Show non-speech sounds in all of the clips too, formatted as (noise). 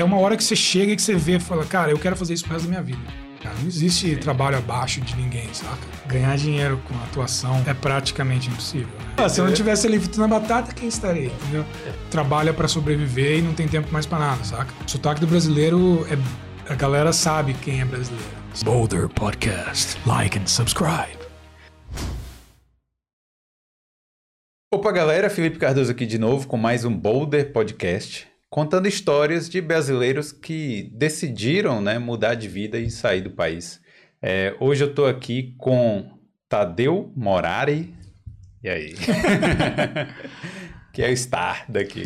é uma hora que você chega e que você vê e fala, cara, eu quero fazer isso pro resto da minha vida. Cara, não existe trabalho abaixo de ninguém, saca? Ganhar dinheiro com atuação é praticamente impossível. Né? Ah, se eu não tivesse ali fritando na batata, quem estaria, entendeu? Trabalha para sobreviver e não tem tempo mais para nada, saca? O sotaque do brasileiro é. A galera sabe quem é brasileiro. Boulder Podcast. Like and subscribe. Opa, galera, Felipe Cardoso aqui de novo com mais um Boulder Podcast contando histórias de brasileiros que decidiram né, mudar de vida e sair do país. É, hoje eu estou aqui com Tadeu Morari. E aí? (laughs) que é o star daqui.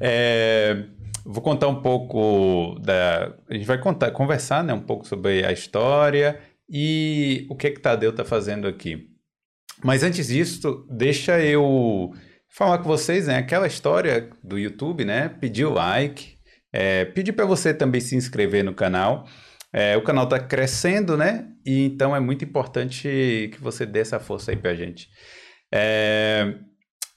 É, vou contar um pouco da. A gente vai contar, conversar né, um pouco sobre a história e o que é que Tadeu está fazendo aqui. Mas antes disso, deixa eu falar com vocês, né? Aquela história do YouTube, né? Pedir o like, é, pedir para você também se inscrever no canal. É, o canal está crescendo, né? E então é muito importante que você dê essa força aí para a gente. É,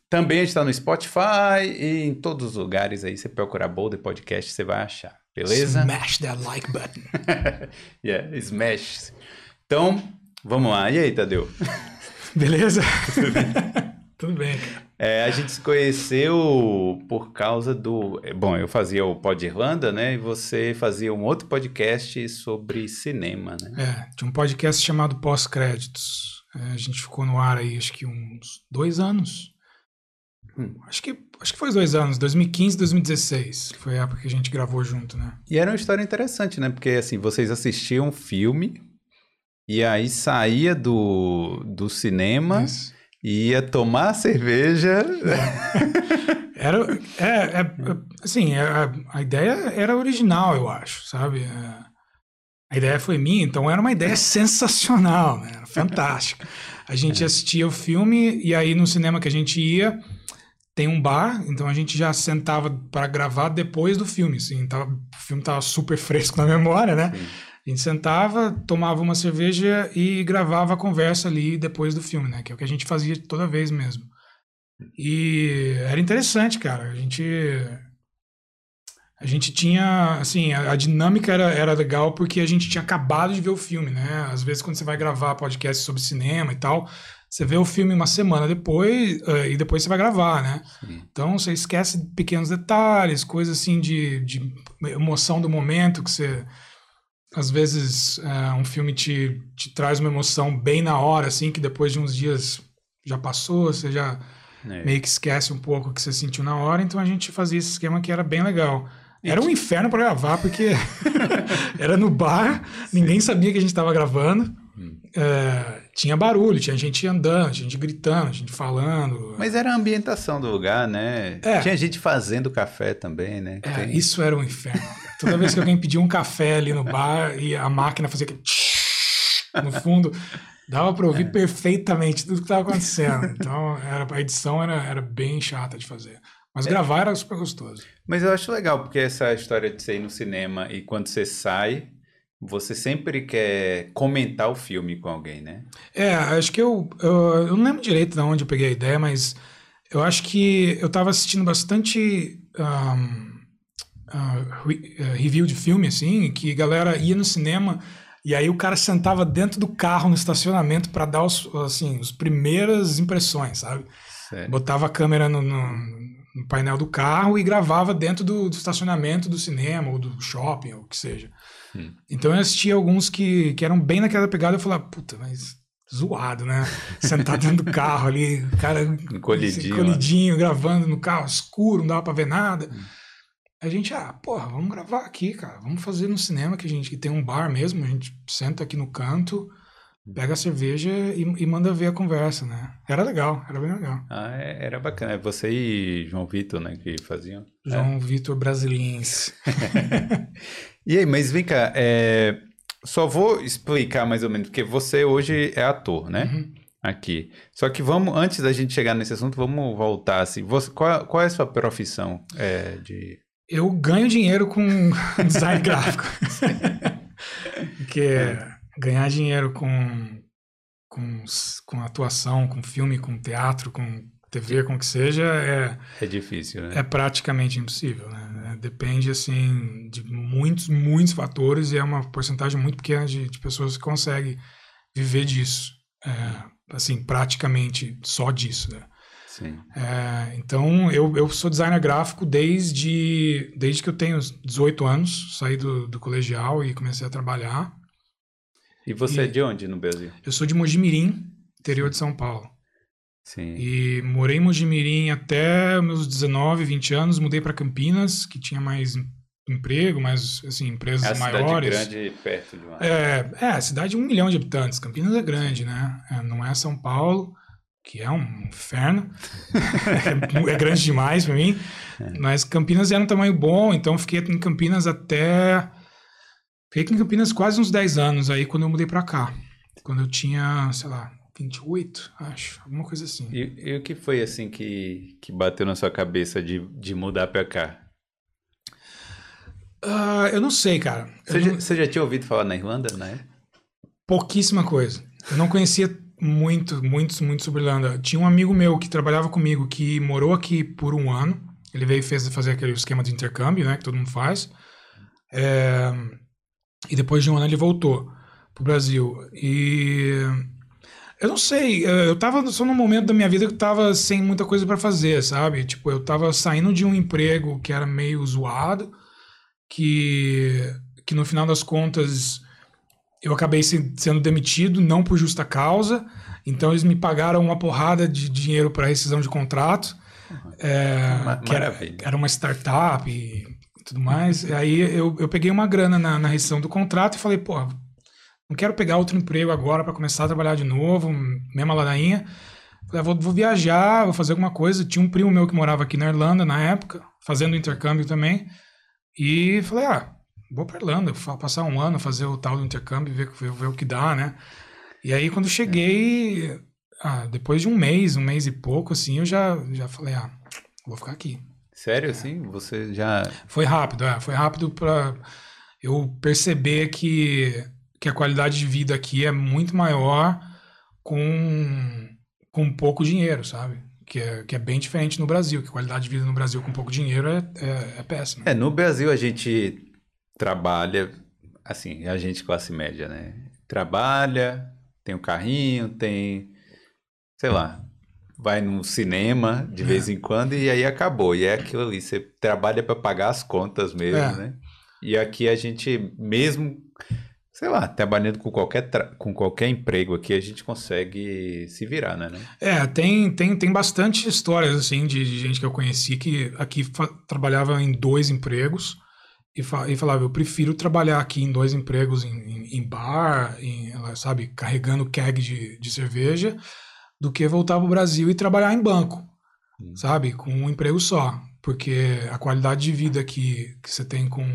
também está no Spotify e em todos os lugares aí. Você procurar Boulder Podcast, você vai achar. Beleza? Smash that like button. (laughs) yeah, smash. Então, vamos lá. E aí, Tadeu? (laughs) Beleza? (laughs) Tudo bem, Tudo bem cara. É, a gente se conheceu por causa do. É, bom, eu fazia o Pod Irlanda, né? E você fazia um outro podcast sobre cinema, né? É, tinha um podcast chamado Pós-Créditos. É, a gente ficou no ar aí, acho que uns dois anos. Hum. Acho, que, acho que foi dois anos, 2015 2016. Foi a época que a gente gravou junto, né? E era uma história interessante, né? Porque, assim, vocês assistiam um filme e aí saía do, do cinema. Isso ia tomar cerveja. Era, é, é, assim, a, é, a, ideia era original, eu acho, sabe? É, a ideia foi minha, então era uma ideia (laughs) sensacional, né? Fantástica. A gente assistia o filme e aí no cinema que a gente ia tem um bar, então a gente já sentava para gravar depois do filme, assim, tava, o filme tava super (laughs) fresco na memória, né? Sim. A gente sentava, tomava uma cerveja e gravava a conversa ali depois do filme, né? Que é o que a gente fazia toda vez mesmo. E era interessante, cara. A gente a gente tinha, assim, a, a, dinâmica era, era legal porque a gente tinha acabado de ver o filme, né? Às vezes quando você vai gravar podcast sobre cinema e tal, você vê o filme uma semana depois uh, e depois você vai gravar, né? Sim. Então você esquece pequenos detalhes, coisas assim de, de emoção do momento que você às vezes é, um filme te, te traz uma emoção bem na hora, assim, que depois de uns dias já passou, você já é. meio que esquece um pouco o que você sentiu na hora, então a gente fazia esse esquema que era bem legal. Era um inferno para gravar, porque (laughs) era no bar, ninguém sabia que a gente estava gravando. Hum. É, tinha barulho, tinha gente andando, gente gritando, gente falando. Mas era a ambientação do lugar, né? É. Tinha gente fazendo café também, né? É, Tem... Isso era um inferno. Toda vez que alguém pedia um café ali no bar e a máquina fazia aquele no fundo, dava para ouvir é. perfeitamente tudo que estava acontecendo. Então, era, a edição era, era bem chata de fazer. Mas é. gravar era super gostoso. Mas eu acho legal, porque essa história de você ir no cinema e quando você sai, você sempre quer comentar o filme com alguém, né? É, acho que eu, eu, eu não lembro direito de onde eu peguei a ideia, mas eu acho que eu estava assistindo bastante um, uh, review de filme, assim, que a galera ia no cinema e aí o cara sentava dentro do carro no estacionamento para dar os, assim, as primeiras impressões, sabe? Sério? Botava a câmera no, no, no, painel do carro e gravava dentro do, do, estacionamento do cinema ou do shopping ou o que seja. Hum. Então eu assisti alguns que, que eram bem naquela pegada e falava, puta, mas zoado, né? (laughs) Sentado dentro do carro ali, cara encolhidinho, encolhidinho gravando no carro escuro, não dava pra ver nada. Hum. A gente, ah, porra, vamos gravar aqui, cara. Vamos fazer no cinema que a gente que tem um bar mesmo. A gente senta aqui no canto, pega a cerveja e, e manda ver a conversa, né? Era legal, era bem legal. Ah, é, era bacana. É você e João Vitor, né, que faziam? João é. Vitor Brasilins. (laughs) e aí, mas vem cá, é... só vou explicar mais ou menos, porque você hoje é ator, né? Uhum. Aqui. Só que vamos, antes da gente chegar nesse assunto, vamos voltar assim. Você, qual, qual é a sua profissão é, de eu ganho dinheiro com (laughs) design gráfico. (laughs) Porque é. ganhar dinheiro com, com, com atuação, com filme, com teatro, com TV, com o que seja, é, É difícil, né? é praticamente impossível, né? É, Depende, assim, de muitos, muitos fatores e é uma porcentagem muito pequena de, de pessoas que conseguem viver disso. É, assim, praticamente só disso, né? É, então, eu, eu sou designer gráfico desde, desde que eu tenho 18 anos, saí do, do colegial e comecei a trabalhar. E você é E- de onde no Brasil? Eu sou de Mojimirim, interior de São Paulo. Sim. E morei em Mojimirim até meus 19, 20 anos. Mudei para Campinas, que tinha mais em- emprego, mais assim, empresas É a cidade maiores. grande perto de uma. É, é, a cidade de um milhão de habitantes. Campinas é grande, né? É, não é São Paulo, que é um inferno. é, grande demais para mim. Mas Campinas era um tamanho bom, então fiquei em Campinas até. Fiquei em Campinas quase uns 10 anos aí quando eu mudei para cá. Quando eu tinha, sei lá, 28, acho. Alguma coisa assim. E, e o que foi assim que, que bateu na sua cabeça de, de mudar pra cá? Ah, eu não sei, cara. Você, já, não- você já tinha ouvido falar na Irlanda, né? Pouquíssima coisa. Eu não conhecia muito, muito, muito sobre Irlanda. Tinha um amigo meu que trabalhava comigo que morou aqui por um ano. Ele veio fez, fazer aquele esquema de intercâmbio, né? Que todo mundo faz. É, e depois de um ano ele voltou pro Brasil. E eu não sei, eu tava só num momento da minha vida que eu tava sem muita coisa para fazer, sabe? Tipo, eu tava saindo de um emprego que era meio zoado, que, que no final das contas eu acabei se- sendo demitido, não por justa causa. Então eles me pagaram uma porrada de dinheiro para rescisão de contrato. É, Ma- que era, era uma startup e tudo mais. E aí eu, eu peguei uma grana na, na rescisão do contrato e falei, pô, não quero pegar outro emprego agora para começar a trabalhar de novo, mesma ladainha. Falei, ah, vou, vou viajar, vou fazer alguma coisa. Tinha um primo meu que morava aqui na Irlanda na época, fazendo intercâmbio também. E falei, ah, vou pra Irlanda, passar um ano, fazer o tal do intercâmbio, ver, ver, ver o que dá, né? E aí quando cheguei, ah, depois de um mês, um mês e pouco, assim, eu já, já falei, ah, vou ficar aqui. Sério, assim? Você já. Foi rápido, é, foi rápido para eu perceber que, que a qualidade de vida aqui é muito maior com, com pouco dinheiro, sabe? Que é, que é bem diferente no Brasil, que a qualidade de vida no Brasil com pouco dinheiro é, é, é péssima. É, no Brasil a gente trabalha, assim, a gente classe média, né? Trabalha, tem o carrinho, tem, sei lá, vai no cinema de vez em quando e aí acabou. E é aquilo ali, você trabalha para pagar as contas mesmo, É. né? E aqui a gente, mesmo, sei lá, trabalhando com qualquer, tra- com qualquer emprego aqui, a gente consegue se virar, né? né? É, tem, tem, tem bastante histórias, assim, de, de gente que eu conheci que aqui trabalhava em dois empregos e, fa- e falava, eu prefiro trabalhar aqui em dois empregos, em, em, em bar, em, sabe, carregando keg de, de cerveja, do que voltar para o Brasil e trabalhar em banco, Hum. sabe, com um emprego só. Porque a qualidade de vida que, que você tem com,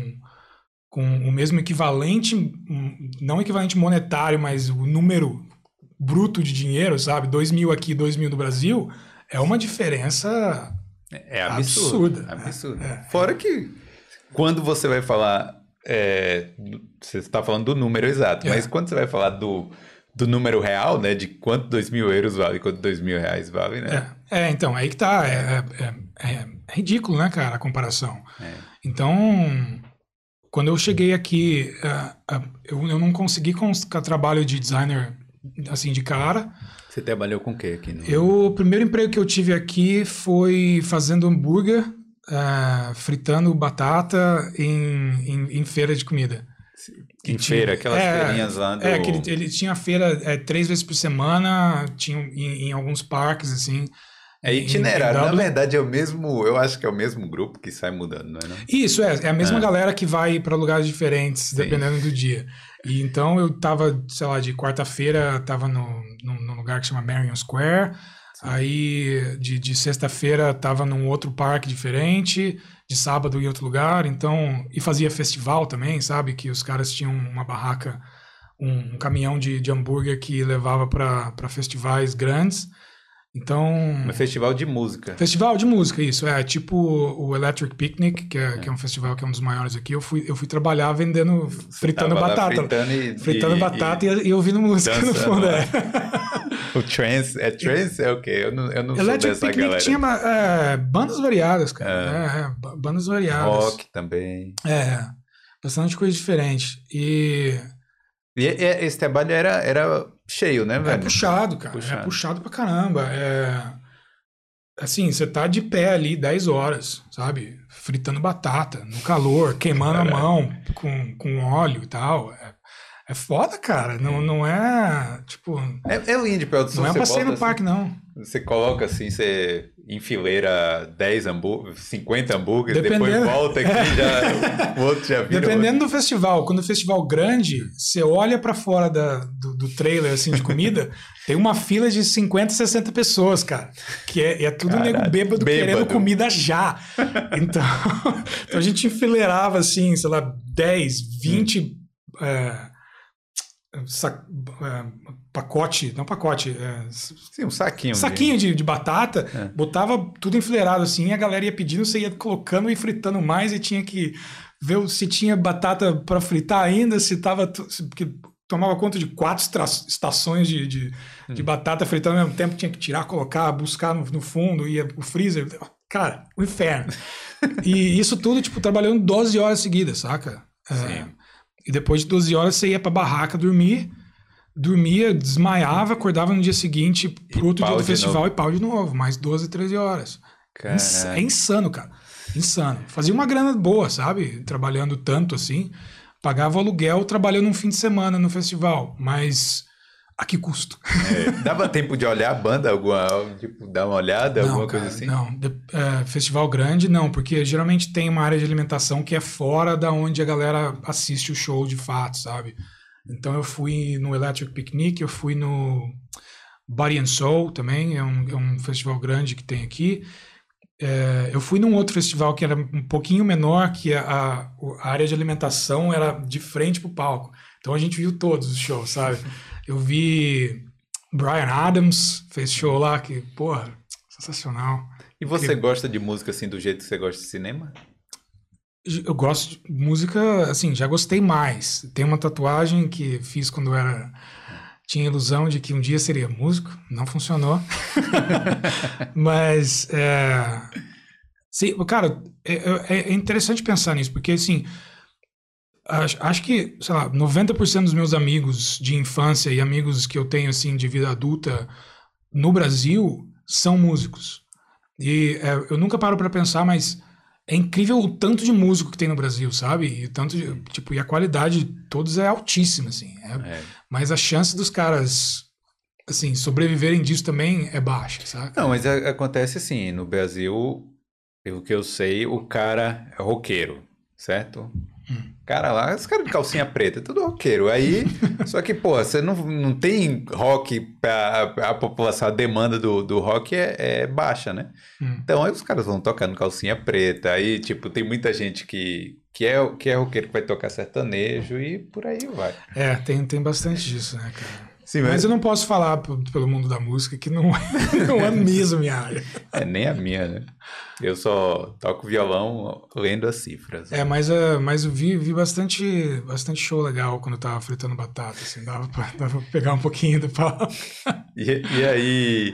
com o mesmo equivalente, hum, não equivalente monetário, mas o número bruto de dinheiro, sabe? 2 mil aqui, 2 mil no Brasil, é uma diferença. É absurdo. Absurda. Absurdo. É, é. Fora que quando você vai falar. é, você está falando do número exato, É. mas quando você vai falar do, do número real, né? De quanto dois mil euros vale, quanto dois mil reais vale, né? É, é, então, aí que tá. É, é- ridículo, né, cara, a comparação. Então, quando eu cheguei aqui, é, é, eu, eu não consegui trabalho de designer assim de cara. Você trabalhou com o quê aqui? No... Eu, o primeiro emprego que eu tive aqui foi fazendo hambúrguer, é, fritando batata em, em, em feira de comida. Em que tinha- feira, aquelas é, feirinhas lá do. É, que ele, ele tinha feira é, três vezes por semana, tinha em, em alguns parques, assim. É em- em itinerário. Na verdade, é o mesmo. Eu acho que é o mesmo grupo que sai mudando, não é? Não? Isso, é, é a mesma É. galera que vai para lugares diferentes, Sim. dependendo do dia. E então eu tava, sei lá, de quarta-feira tava no, num, num lugar que chama Marion Square. Aí de, de sexta-feira tava num outro parque diferente, de sábado em outro lugar, então e fazia festival também, sabe? Que os caras tinham uma barraca, um, um caminhão de, de hambúrguer que levava para festivais grandes. Então. Um festival de música. Festival de música, isso. É tipo o Electric Picnic, que é, que é um festival que é um dos maiores aqui. Eu fui, eu fui trabalhar vendendo, fritando batata. Fritando, e, Fritando e- batata e, e ouvindo música no dançando fundo. lá. É. (laughs) O trance. É trance? É o quê? Eu não, eu não sou Electric dessa Picnic galera. tinha é, bandas variadas, cara. É, é, ba- bandas variadas. Rock também. É, bastante coisa diferente. E E, e esse trabalho era, era cheio, né, é velho? puxado, cara. Puxado. É puxado pra caramba. É, assim, você tá de pé ali 10 horas, sabe? Fritando batata, no calor, queimando a mão com, com óleo e tal. É, é foda, cara. Não, não é, tipo, É, é lindo de produção. não é um passeio no parque, não. assim, você coloca assim, você enfileira 10 hambúrgueres, 50 hambúrgueres, depois Dependendo. volta aqui (laughs) já. O outro já vira. Dependendo do festival, quando o festival grande, você olha pra fora da, do, do trailer assim de comida, (laughs) tem uma fila de 50, 60 pessoas, cara. Que é, é tudo Caralho, nego bêbado, bêbado. querendo comida já. Então, (laughs) então a gente enfileirava assim, sei lá, 10, 20 é, é, pacote, não pacote, é, Sim, um saquinho. de- saquinho de, de batata, É. botava tudo enfileirado assim, e a galera ia pedindo, você ia colocando e fritando mais e tinha que ver se tinha batata para fritar ainda, se tava. se- Porque tomava conta de quatro estações de, de, de Hum. batata fritando ao mesmo tempo, tinha que tirar, colocar, buscar no, no fundo, ia o freezer. Cara, o inferno. (laughs) e isso tudo, tipo, trabalhando 12 horas seguidas, saca? É, Sim. E depois de 12 horas você ia pra barraca dormir, dormia, desmaiava, acordava no dia seguinte pro outro dia do festival novo. e pau de novo, mais 12, 13 horas. Ins-. É insano, cara. Insano. Fazia uma grana boa, sabe? Trabalhando tanto assim. Pagava aluguel trabalhando um fim de semana no festival, mas a que custo? É, dava (laughs) tempo de olhar a banda, alguma, tipo, dar uma olhada, alguma cara, coisa assim? Não, De- é, festival grande não, porque geralmente tem uma área de alimentação que é fora da onde a galera assiste o show de fato, sabe? Então eu fui no Electric Picnic, eu fui no Body and Soul também, é um, é um festival grande que tem aqui. É, eu fui num outro festival que era um pouquinho menor, que a, a área de alimentação era de frente pro palco. Então a gente viu todos os shows, sabe? (laughs) Eu vi Brian Adams, fez show lá, que, porra, sensacional. E você gosta de música assim do jeito que você gosta de cinema? Eu gosto de música, assim, já gostei mais. Tem uma tatuagem que fiz quando eu era. Tinha ilusão de que um dia seria músico, não funcionou. (laughs) Mas, é, sim, cara, é, é- é interessante pensar nisso, porque, assim, acho, acho que, sei lá, 90% dos meus amigos de infância e amigos que eu tenho, assim, de vida adulta no Brasil são músicos. E é, eu nunca paro para pensar, mas é incrível o tanto de músico que tem no Brasil, sabe? E tanto de, tipo, e a qualidade de todos é altíssima, assim. É- É. Mas a chance dos caras, assim, sobreviverem disso também é baixa, sabe? Não, mas a- acontece assim, no Brasil, pelo que eu sei, o cara é roqueiro, certo? Hum. Cara lá, os caras de calcinha preta, tudo roqueiro. Aí, (laughs) só que, pô, você não, não tem rock pra a população, a demanda do, do rock é, é baixa, né? Hum. Então aí os caras vão tocando calcinha preta, aí, tipo, tem muita gente que, que, é, que é roqueiro que vai tocar sertanejo e por aí vai. É, tem, tem bastante disso, né, cara? Sim, Mas eu não posso falar pelo mundo da música que não, é- (laughs) não é mesmo minha área. É nem a minha, né? Eu só toco violão lendo as cifras. É, mas, uh, mas eu vi, vi bastante, bastante show legal quando eu tava fritando batata, assim, dava pra, (laughs) dava pra pegar um pouquinho do pau. E, e aí.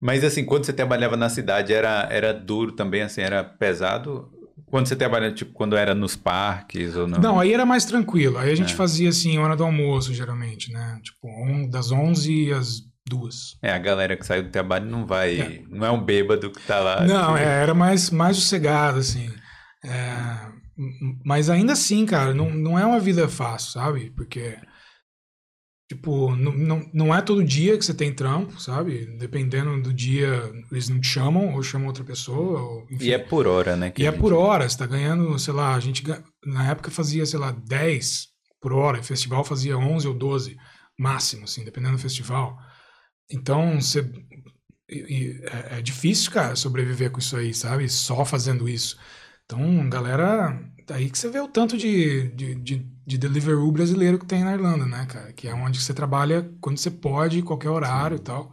Mas assim, quando você trabalhava na cidade, era, era duro também, assim, era pesado? Quando você trabalhava, tipo, quando era nos parques ou não? Não, aí era mais tranquilo. Aí a gente É. fazia assim, hora do almoço, geralmente, né? Tipo, on- das 11 às 2. É, a galera que saiu do trabalho não vai. Não é um bêbado que tá lá. Não, que- é, era mais, mais sossegado, assim. É, mas ainda assim, cara, não, não é uma vida fácil, sabe? Porque, tipo, não, não, não é todo dia que você tem trampo, sabe? Dependendo do dia, eles não te chamam ou chamam outra pessoa. Ou, enfim. E é por hora, né? que E é gente- por hora, você tá ganhando, sei lá, a gente na época fazia, sei lá, 10 por hora, e festival fazia 11 ou 12 máximo, assim, dependendo do festival. Então, você e- e é, é difícil, cara, sobreviver com isso aí, sabe? Só fazendo isso. Então, galera, daí que você vê o tanto de, de, de, de Deliveroo brasileiro que tem na Irlanda, né, cara? Que é onde você trabalha quando você pode, qualquer horário e tal.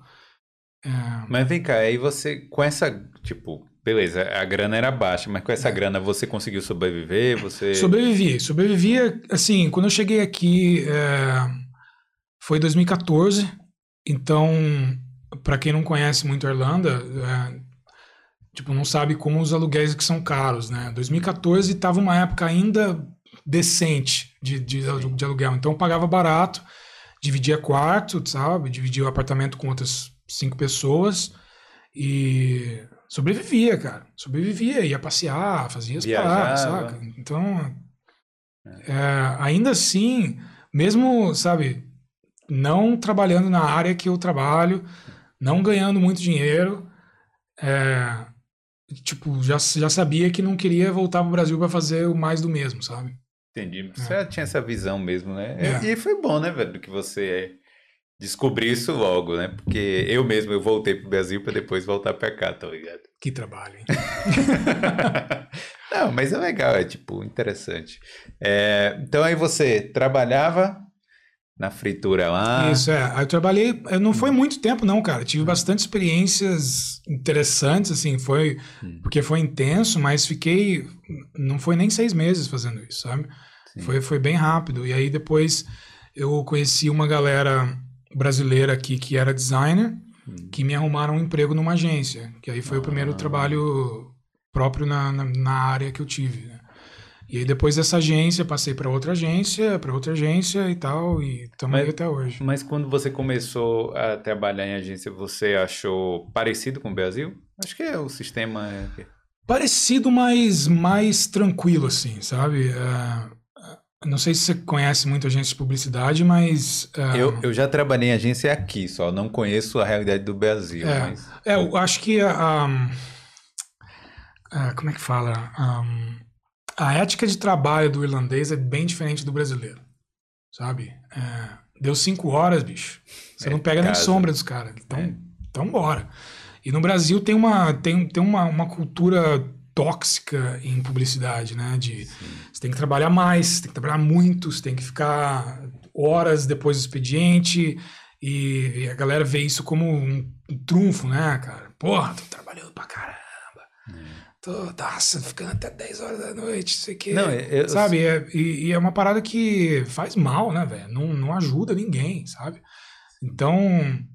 É, Mas vem cá, aí você, com essa, tipo, beleza, a grana era baixa, mas com essa É. grana você conseguiu sobreviver? Você. Sobrevivi. Sobrevivi, assim, quando eu cheguei aqui, é, foi 2014. Então, para quem não conhece muito a Irlanda, é, tipo, não sabe como os aluguéis que são caros, né? 2014 estava uma época ainda decente de, de, de aluguel. Então, eu pagava barato, dividia quarto, sabe? Dividia o apartamento com outras cinco pessoas e sobrevivia, cara. Sobrevivia, ia passear, fazia as Viajava. paradas, saca? Então, é, ainda assim, mesmo, sabe, não trabalhando na área que eu trabalho, não ganhando muito dinheiro, é, tipo, já, já sabia que não queria voltar pro Brasil para fazer o mais do mesmo, sabe? Entendi. Você já tinha essa visão mesmo, né? É. E foi bom, né, velho, que você descobriu isso logo, né? Porque eu mesmo, eu voltei pro Brasil pra depois voltar pra cá, tá ligado? Que trabalho, hein? (laughs) Não, mas é legal, é tipo, interessante. É, então aí você trabalhava na fritura lá. Isso, é. Eu trabalhei, não foi muito tempo não, cara. Tive bastante experiências interessantes, assim, foi, Hum. porque foi intenso, mas fiquei, não foi nem seis meses fazendo isso, sabe? Sim. Foi, foi bem rápido. E aí depois eu conheci uma galera brasileira aqui que era designer, Hum. que me arrumaram um emprego numa agência, que aí foi o primeiro Ah. trabalho próprio na, na, na área que eu tive, né? E aí depois dessa agência, passei para outra agência, para outra agência e tal, e estamos até hoje. Mas quando você começou a trabalhar em agência, você achou parecido com o Brasil? Acho que é o sistema. é- Parecido, mas mais tranquilo, assim, sabe? É, não sei se você conhece muito agência de publicidade, mas... é, Eu, eu já trabalhei em agência aqui, só não conheço a realidade do Brasil. É. Mas... É, eu acho que a- como é que fala? A, a ética de trabalho do irlandês é bem diferente do brasileiro, sabe? É, deu cinco horas, bicho. Você É não pega nem sombra dos caras. Então, É. então bora. E no Brasil tem uma tem, tem uma, uma cultura tóxica em publicidade, né? De você tem que trabalhar mais, você tem que trabalhar muito, você tem que ficar horas depois do expediente. E, e a galera vê isso como um, um trunfo, né, cara? Porra, tô trabalhando pra caramba. Tô, nossa, ficando até 10 horas da noite, não sei o quê. Não, eu- sabe? É- e, e é uma parada que faz mal, né, velho? Não, não ajuda ninguém, sabe? Então,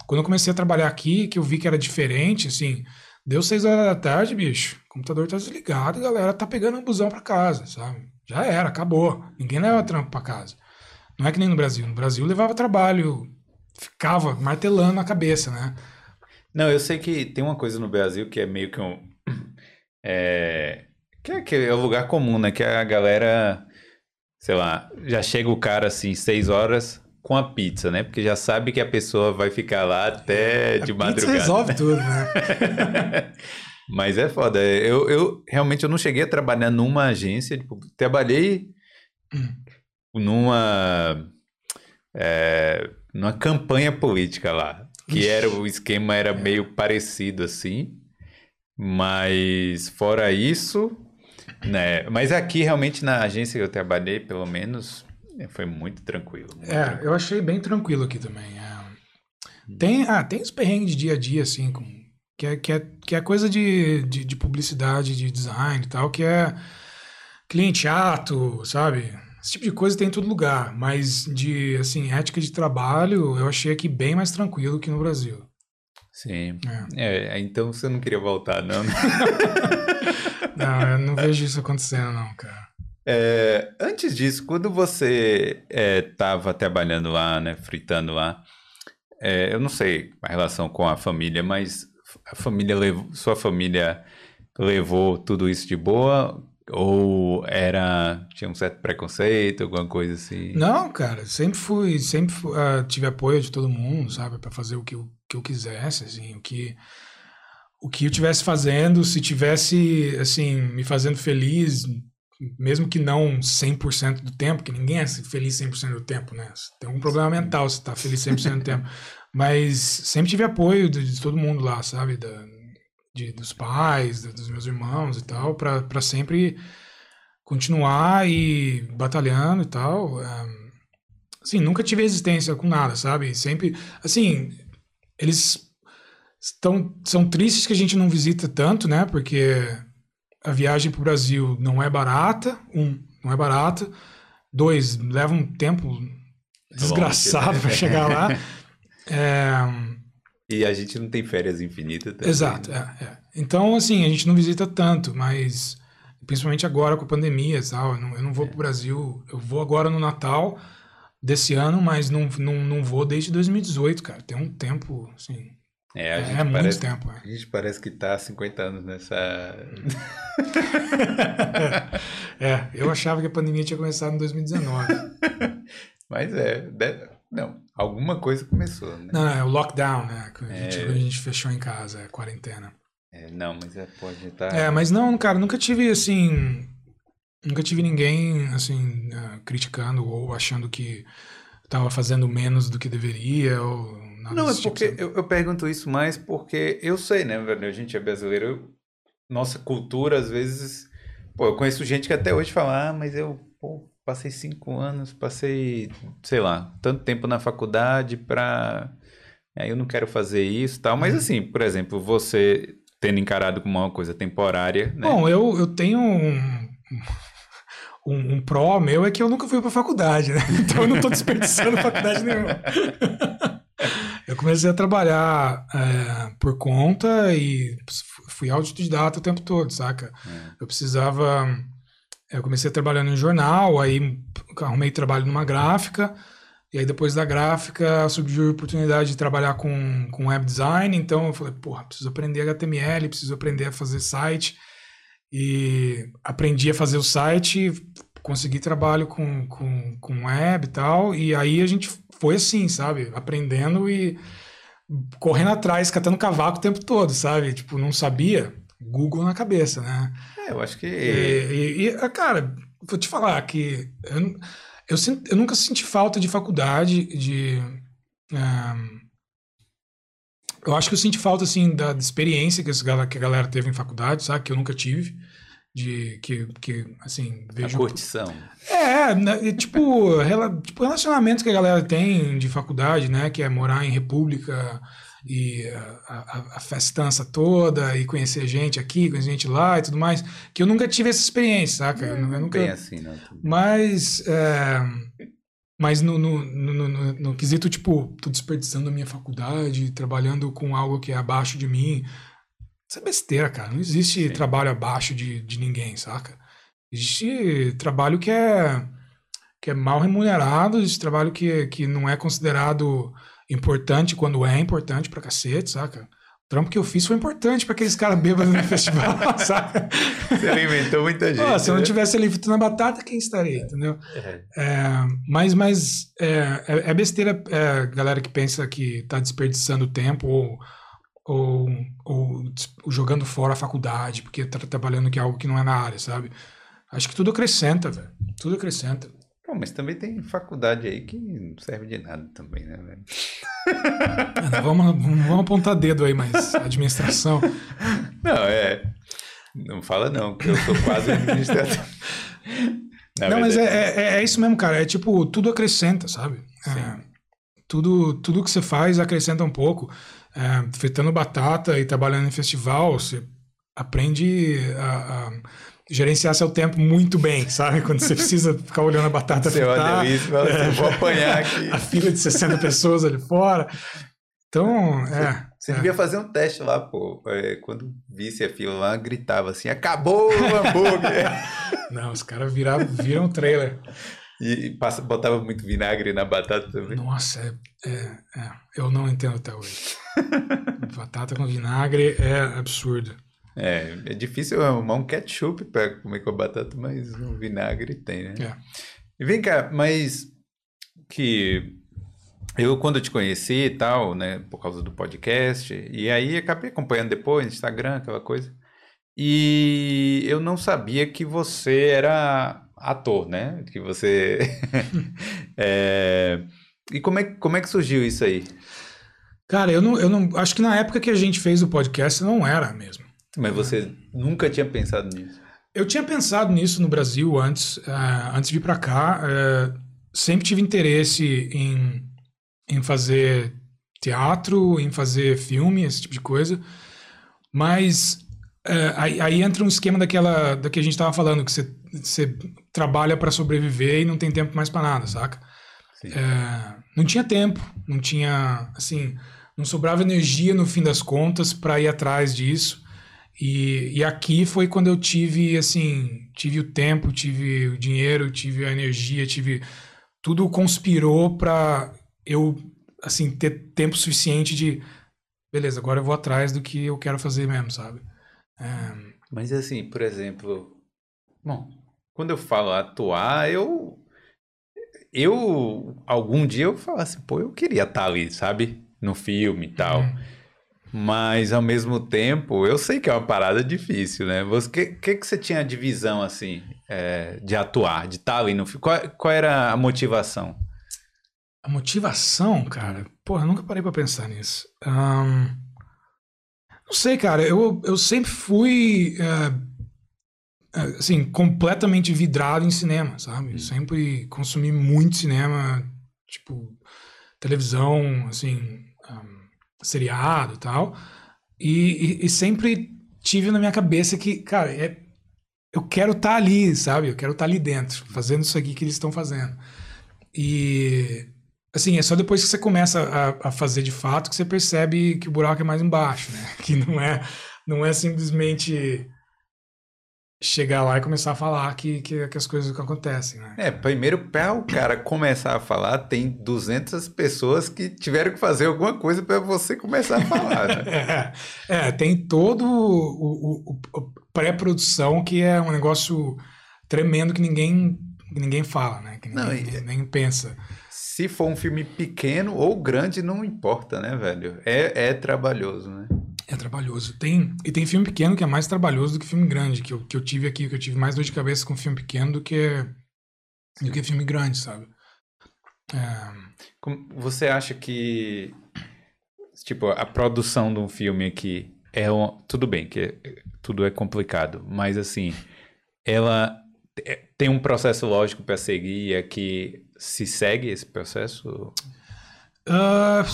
quando eu comecei a trabalhar aqui, que eu vi que era diferente, assim, deu 6 horas da tarde, bicho, o computador tá desligado, a galera tá pegando um busão pra casa, sabe? Já era, acabou. Ninguém leva trampo pra casa. Não é que nem no Brasil. No Brasil levava trabalho, ficava martelando na cabeça, né? Não, eu sei que tem uma coisa no Brasil que é meio que um. É, que, é, que é o lugar comum, né? Que a galera, sei lá, já chega o cara assim, seis horas com a pizza, né? Porque já sabe que a pessoa vai ficar lá até de a madrugada. pizza resolve tudo, né? (laughs) Mas é foda. Eu, eu realmente eu não cheguei a trabalhar numa agência. Tipo, trabalhei Hum. numa é, numa campanha política lá, que era o esquema era meio parecido assim. Mas fora isso, né? Mas aqui realmente na agência que eu trabalhei, pelo menos, foi muito tranquilo. muito É, tranquilo. eu achei bem tranquilo aqui também. é. Tem, ah, tem os perrengues de dia a dia, assim, com, que, é, que, é, que é coisa de, de, de publicidade, de design e tal, que é cliente chato, sabe? Esse tipo de coisa tem em todo lugar, mas de, assim, ética de trabalho, eu achei aqui bem mais tranquilo que no Brasil. Sim. É. É, então você não queria voltar, não? né? (laughs) Não, eu não vejo isso acontecendo, não, cara. É, antes disso, quando você estava trabalhando lá, né, fritando lá, é, eu não sei a relação com a família, mas a família levou, sua família levou tudo isso de boa ou era tinha um certo preconceito, alguma coisa assim? Não, cara, sempre fui, sempre fu- ah, tive apoio de todo mundo, sabe, Pra fazer o que eu, que eu quisesse, assim, o que o que eu tivesse fazendo, se tivesse, assim, me fazendo feliz, mesmo que não 100% do tempo, que ninguém é feliz 100% do tempo, né? Você tem algum problema mental se tá feliz 100% do tempo. Mas sempre tive apoio de, de todo mundo lá, sabe? Da, de, dos pais, dos meus irmãos e tal, pra pra sempre continuar e batalhando e tal. assim, nunca tive resistência com nada, sabe? Sempre, assim, eles estão, são tristes que a gente não visita tanto, né? Porque a viagem para o Brasil não é barata. Um, não é barata. Dois, leva um tempo desgraçado né? para chegar lá. (laughs) É, E a gente não tem férias infinitas também. Exato, é, é. Então, assim, a gente não visita tanto, mas principalmente agora com a pandemia e tal. Eu não, eu não vou pro Brasil. Eu vou agora no Natal desse ano, mas não, não, não vou desde 2018, cara. Tem um tempo, assim. É, a É, gente muito parece, tempo. é. A gente parece que tá há 50 anos nessa. (laughs) É, eu achava que a pandemia tinha começado em 2019. (laughs) Mas é. Não, alguma coisa começou, né? Não, é o lockdown, né? Que a gente, É. a gente fechou em casa, é quarentena. É, não, mas é, pode estar. É, mas não, cara, nunca tive assim. Nunca tive ninguém, assim, eh, criticando ou achando que tava fazendo menos do que deveria ou nada Não, é tipo, porque eu, eu pergunto isso mais porque eu sei, né, velho? A gente é brasileiro. eu- nossa cultura, às vezes. Pô, eu conheço gente que até hoje fala, ah, mas eu pô, passei cinco anos, passei, sei lá, tanto tempo na faculdade pra. Aí eu não quero fazer isso e tal. Uhum. Mas assim, por exemplo, você tendo encarado como uma coisa temporária, né? Bom, eu, eu tenho um, um, um pró meu é que eu nunca fui pra faculdade, né? (laughs) Então eu não tô desperdiçando (laughs) faculdade nenhuma. (laughs) Eu comecei a trabalhar é, por conta e fui autodidata o tempo todo, saca? Eu precisava. Eu comecei trabalhando em jornal, aí arrumei trabalho numa gráfica, e aí depois da gráfica surgiu a oportunidade de trabalhar com, com web design, então eu falei, porra, preciso aprender HTML, preciso aprender a fazer site, e aprendi a fazer o site, consegui trabalho com, com, com web e tal, e aí a gente foi assim, sabe? Aprendendo e correndo atrás, catando cavaco o tempo todo, sabe? Tipo, não sabia, Google na cabeça, né? É, eu acho que. E, e- e, cara, vou te falar que eu, eu, eu nunca senti falta de faculdade, de. ahn, eu acho que eu senti falta, assim, da, da experiência que, galera, que a galera teve em faculdade, sabe? Que eu nunca tive. De que, que assim, A vejo. curtição. É, né, tipo, rela, tipo, relacionamento que a galera tem de faculdade, né? Que é morar em república e a, a- a festança toda e conhecer gente aqui, conhecer gente lá e tudo mais. Que eu nunca tive essa experiência, saca? Eu, nu- eu nunca, Bem assim, não. mas, é, mas no, no, no, no- quesito, tipo, tô desperdiçando a minha faculdade, trabalhando com algo que é abaixo de mim. Isso é besteira, cara. Não existe Sim. trabalho abaixo de, de ninguém, saca? Existe trabalho que é, que é mal remunerado, existe trabalho que, que não é considerado importante quando é importante pra cacete, saca? O trampo que eu fiz foi importante pra aqueles caras bêbados no (laughs) festival, (laughs) saca? Você alimentou muita gente. Pô, se eu não né? tivesse ali fritando a batata, quem estaria, entendeu? É. É, mas mas é, é- é besteira é, galera que pensa que tá desperdiçando tempo ou, ou, ou ou jogando fora a faculdade porque tá trabalhando que é algo que não é na área, sabe? Acho que tudo acrescenta, velho. Tudo acrescenta. Mas também tem faculdade aí que não serve de nada também, né, velho? Não, vamos, vamos apontar dedo aí, mas (laughs) administração. Não, é. Não fala não, que eu sou quase administrador. Na não, mas é, é, é isso mesmo, cara. É tipo, tudo acrescenta, sabe? É, tudo, tudo que você faz acrescenta um pouco. É, fritando batata e trabalhando em festival, você aprende a, a gerenciar seu tempo muito bem, sabe? (laughs) Quando você precisa ficar olhando a batata Você fritar, olha isso fala assim, vou (laughs) apanhar aqui. a fila de 60 pessoas ali fora. Então, é. Você é. devia fazer um teste lá, pô. É, quando visse a fila lá, gritava assim, acabou o hambúrguer. (laughs) Não, os caras viram, viram o trailer. e passa, botava muito vinagre na batata também. Nossa, é, é, é. eu não entendo até hoje. Batata com vinagre é absurdo. É, é difícil arrumar um ketchup pra comer com a batata, mas o vinagre tem, né? É. Vem cá, mas que eu quando te conheci e tal, né, por causa do podcast, e aí acabei acompanhando depois no Instagram, aquela coisa. E eu não sabia que você era ator, né? Que você (laughs) É, E como é, como é que surgiu isso aí? Cara, eu não, eu não. Acho que na época que a gente fez o podcast não era mesmo. Mas você nunca tinha pensado nisso? Eu tinha pensado nisso no Brasil antes, eh, antes de vir para cá. eh, sempre tive interesse em, em fazer teatro, em fazer filme, esse tipo de coisa. Mas é, aí, aí, entra um esquema daquela da que a gente estava falando, que você, você trabalha para sobreviver e não tem tempo mais para nada, saca? Não tinha tempo, não tinha, assim, não sobrava energia no fim das contas para ir atrás disso. E, e aqui foi quando eu tive, assim, tive o tempo, tive o dinheiro, tive a energia, tive tudo conspirou para eu, assim, ter tempo suficiente de, beleza, agora eu vou atrás do que eu quero fazer mesmo, sabe? É... Mas assim, por exemplo, bom, quando eu falo atuar, eu eu algum dia eu falo assim, pô, eu queria estar ali, sabe? No filme e tal. Uhum. Mas ao mesmo tempo, eu sei que é uma parada difícil, né? O que, que, que você tinha de visão assim, é, de atuar, de estar ali no filme? Qual, qual era a motivação? A motivação, cara, porra, eu nunca parei para pensar nisso. Um, não sei, cara, eu, eu sempre fui, uh, assim, completamente vidrado em cinema, sabe? Hum. Sempre consumi muito cinema, tipo, televisão, assim, um, seriado e tal. E, e, e, sempre tive na minha cabeça que, cara, é, eu quero estar tá ali, sabe? Eu quero estar tá ali dentro, fazendo isso aqui que eles estão fazendo. E Assim, é só depois que você começa a, a, fazer de fato que você percebe que o buraco é mais embaixo, né? (laughs) Que não é, não é simplesmente chegar lá e começar a falar que, que, que as coisas acontecem, né? É, primeiro para o cara começar a falar, tem 200 pessoas que tiveram que fazer alguma coisa para você começar a falar, né? (laughs) é, é, tem todo o, o, o pré-produção que é um negócio tremendo que ninguém, ninguém fala, né? Que ninguém, não, e... nem pensa se for um filme pequeno ou grande, não importa, né, velho? É, é trabalhoso, né? É trabalhoso. Tem, e tem filme pequeno que é mais trabalhoso do que filme grande, que eu, que eu tive aqui, que eu tive mais dor de cabeça com filme pequeno do que, do que filme grande, sabe? É... Você acha que, tipo, a produção de um filme aqui é um, tudo bem que tudo é complicado, mas assim, ela tem um processo lógico para seguir é que se segue esse processo? Uh,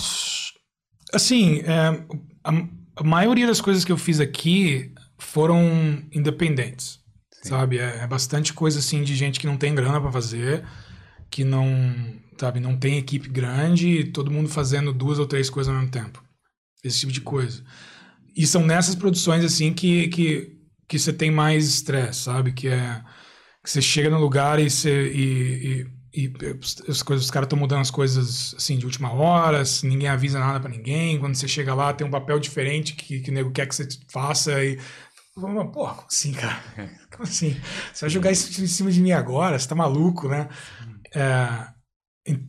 assim, é, a, a, maioria das coisas que eu fiz aqui foram independentes, Sim. sabe? É, é, bastante coisa assim de gente que não tem grana para fazer, que não, sabe, não tem equipe grande, todo mundo fazendo duas ou três coisas ao mesmo tempo. Esse tipo de coisa. E são nessas produções assim que que que você tem mais estresse, sabe? Que é que você chega no lugar e você e, e e as coisas, os caras estão mudando as coisas assim de última hora, ninguém avisa nada para ninguém. Quando você chega lá, tem um papel diferente que, que o nego quer que você faça e. Porra, como assim, cara? (laughs) Como assim? Você vai jogar isso em cima de mim agora? Você tá maluco, né? É,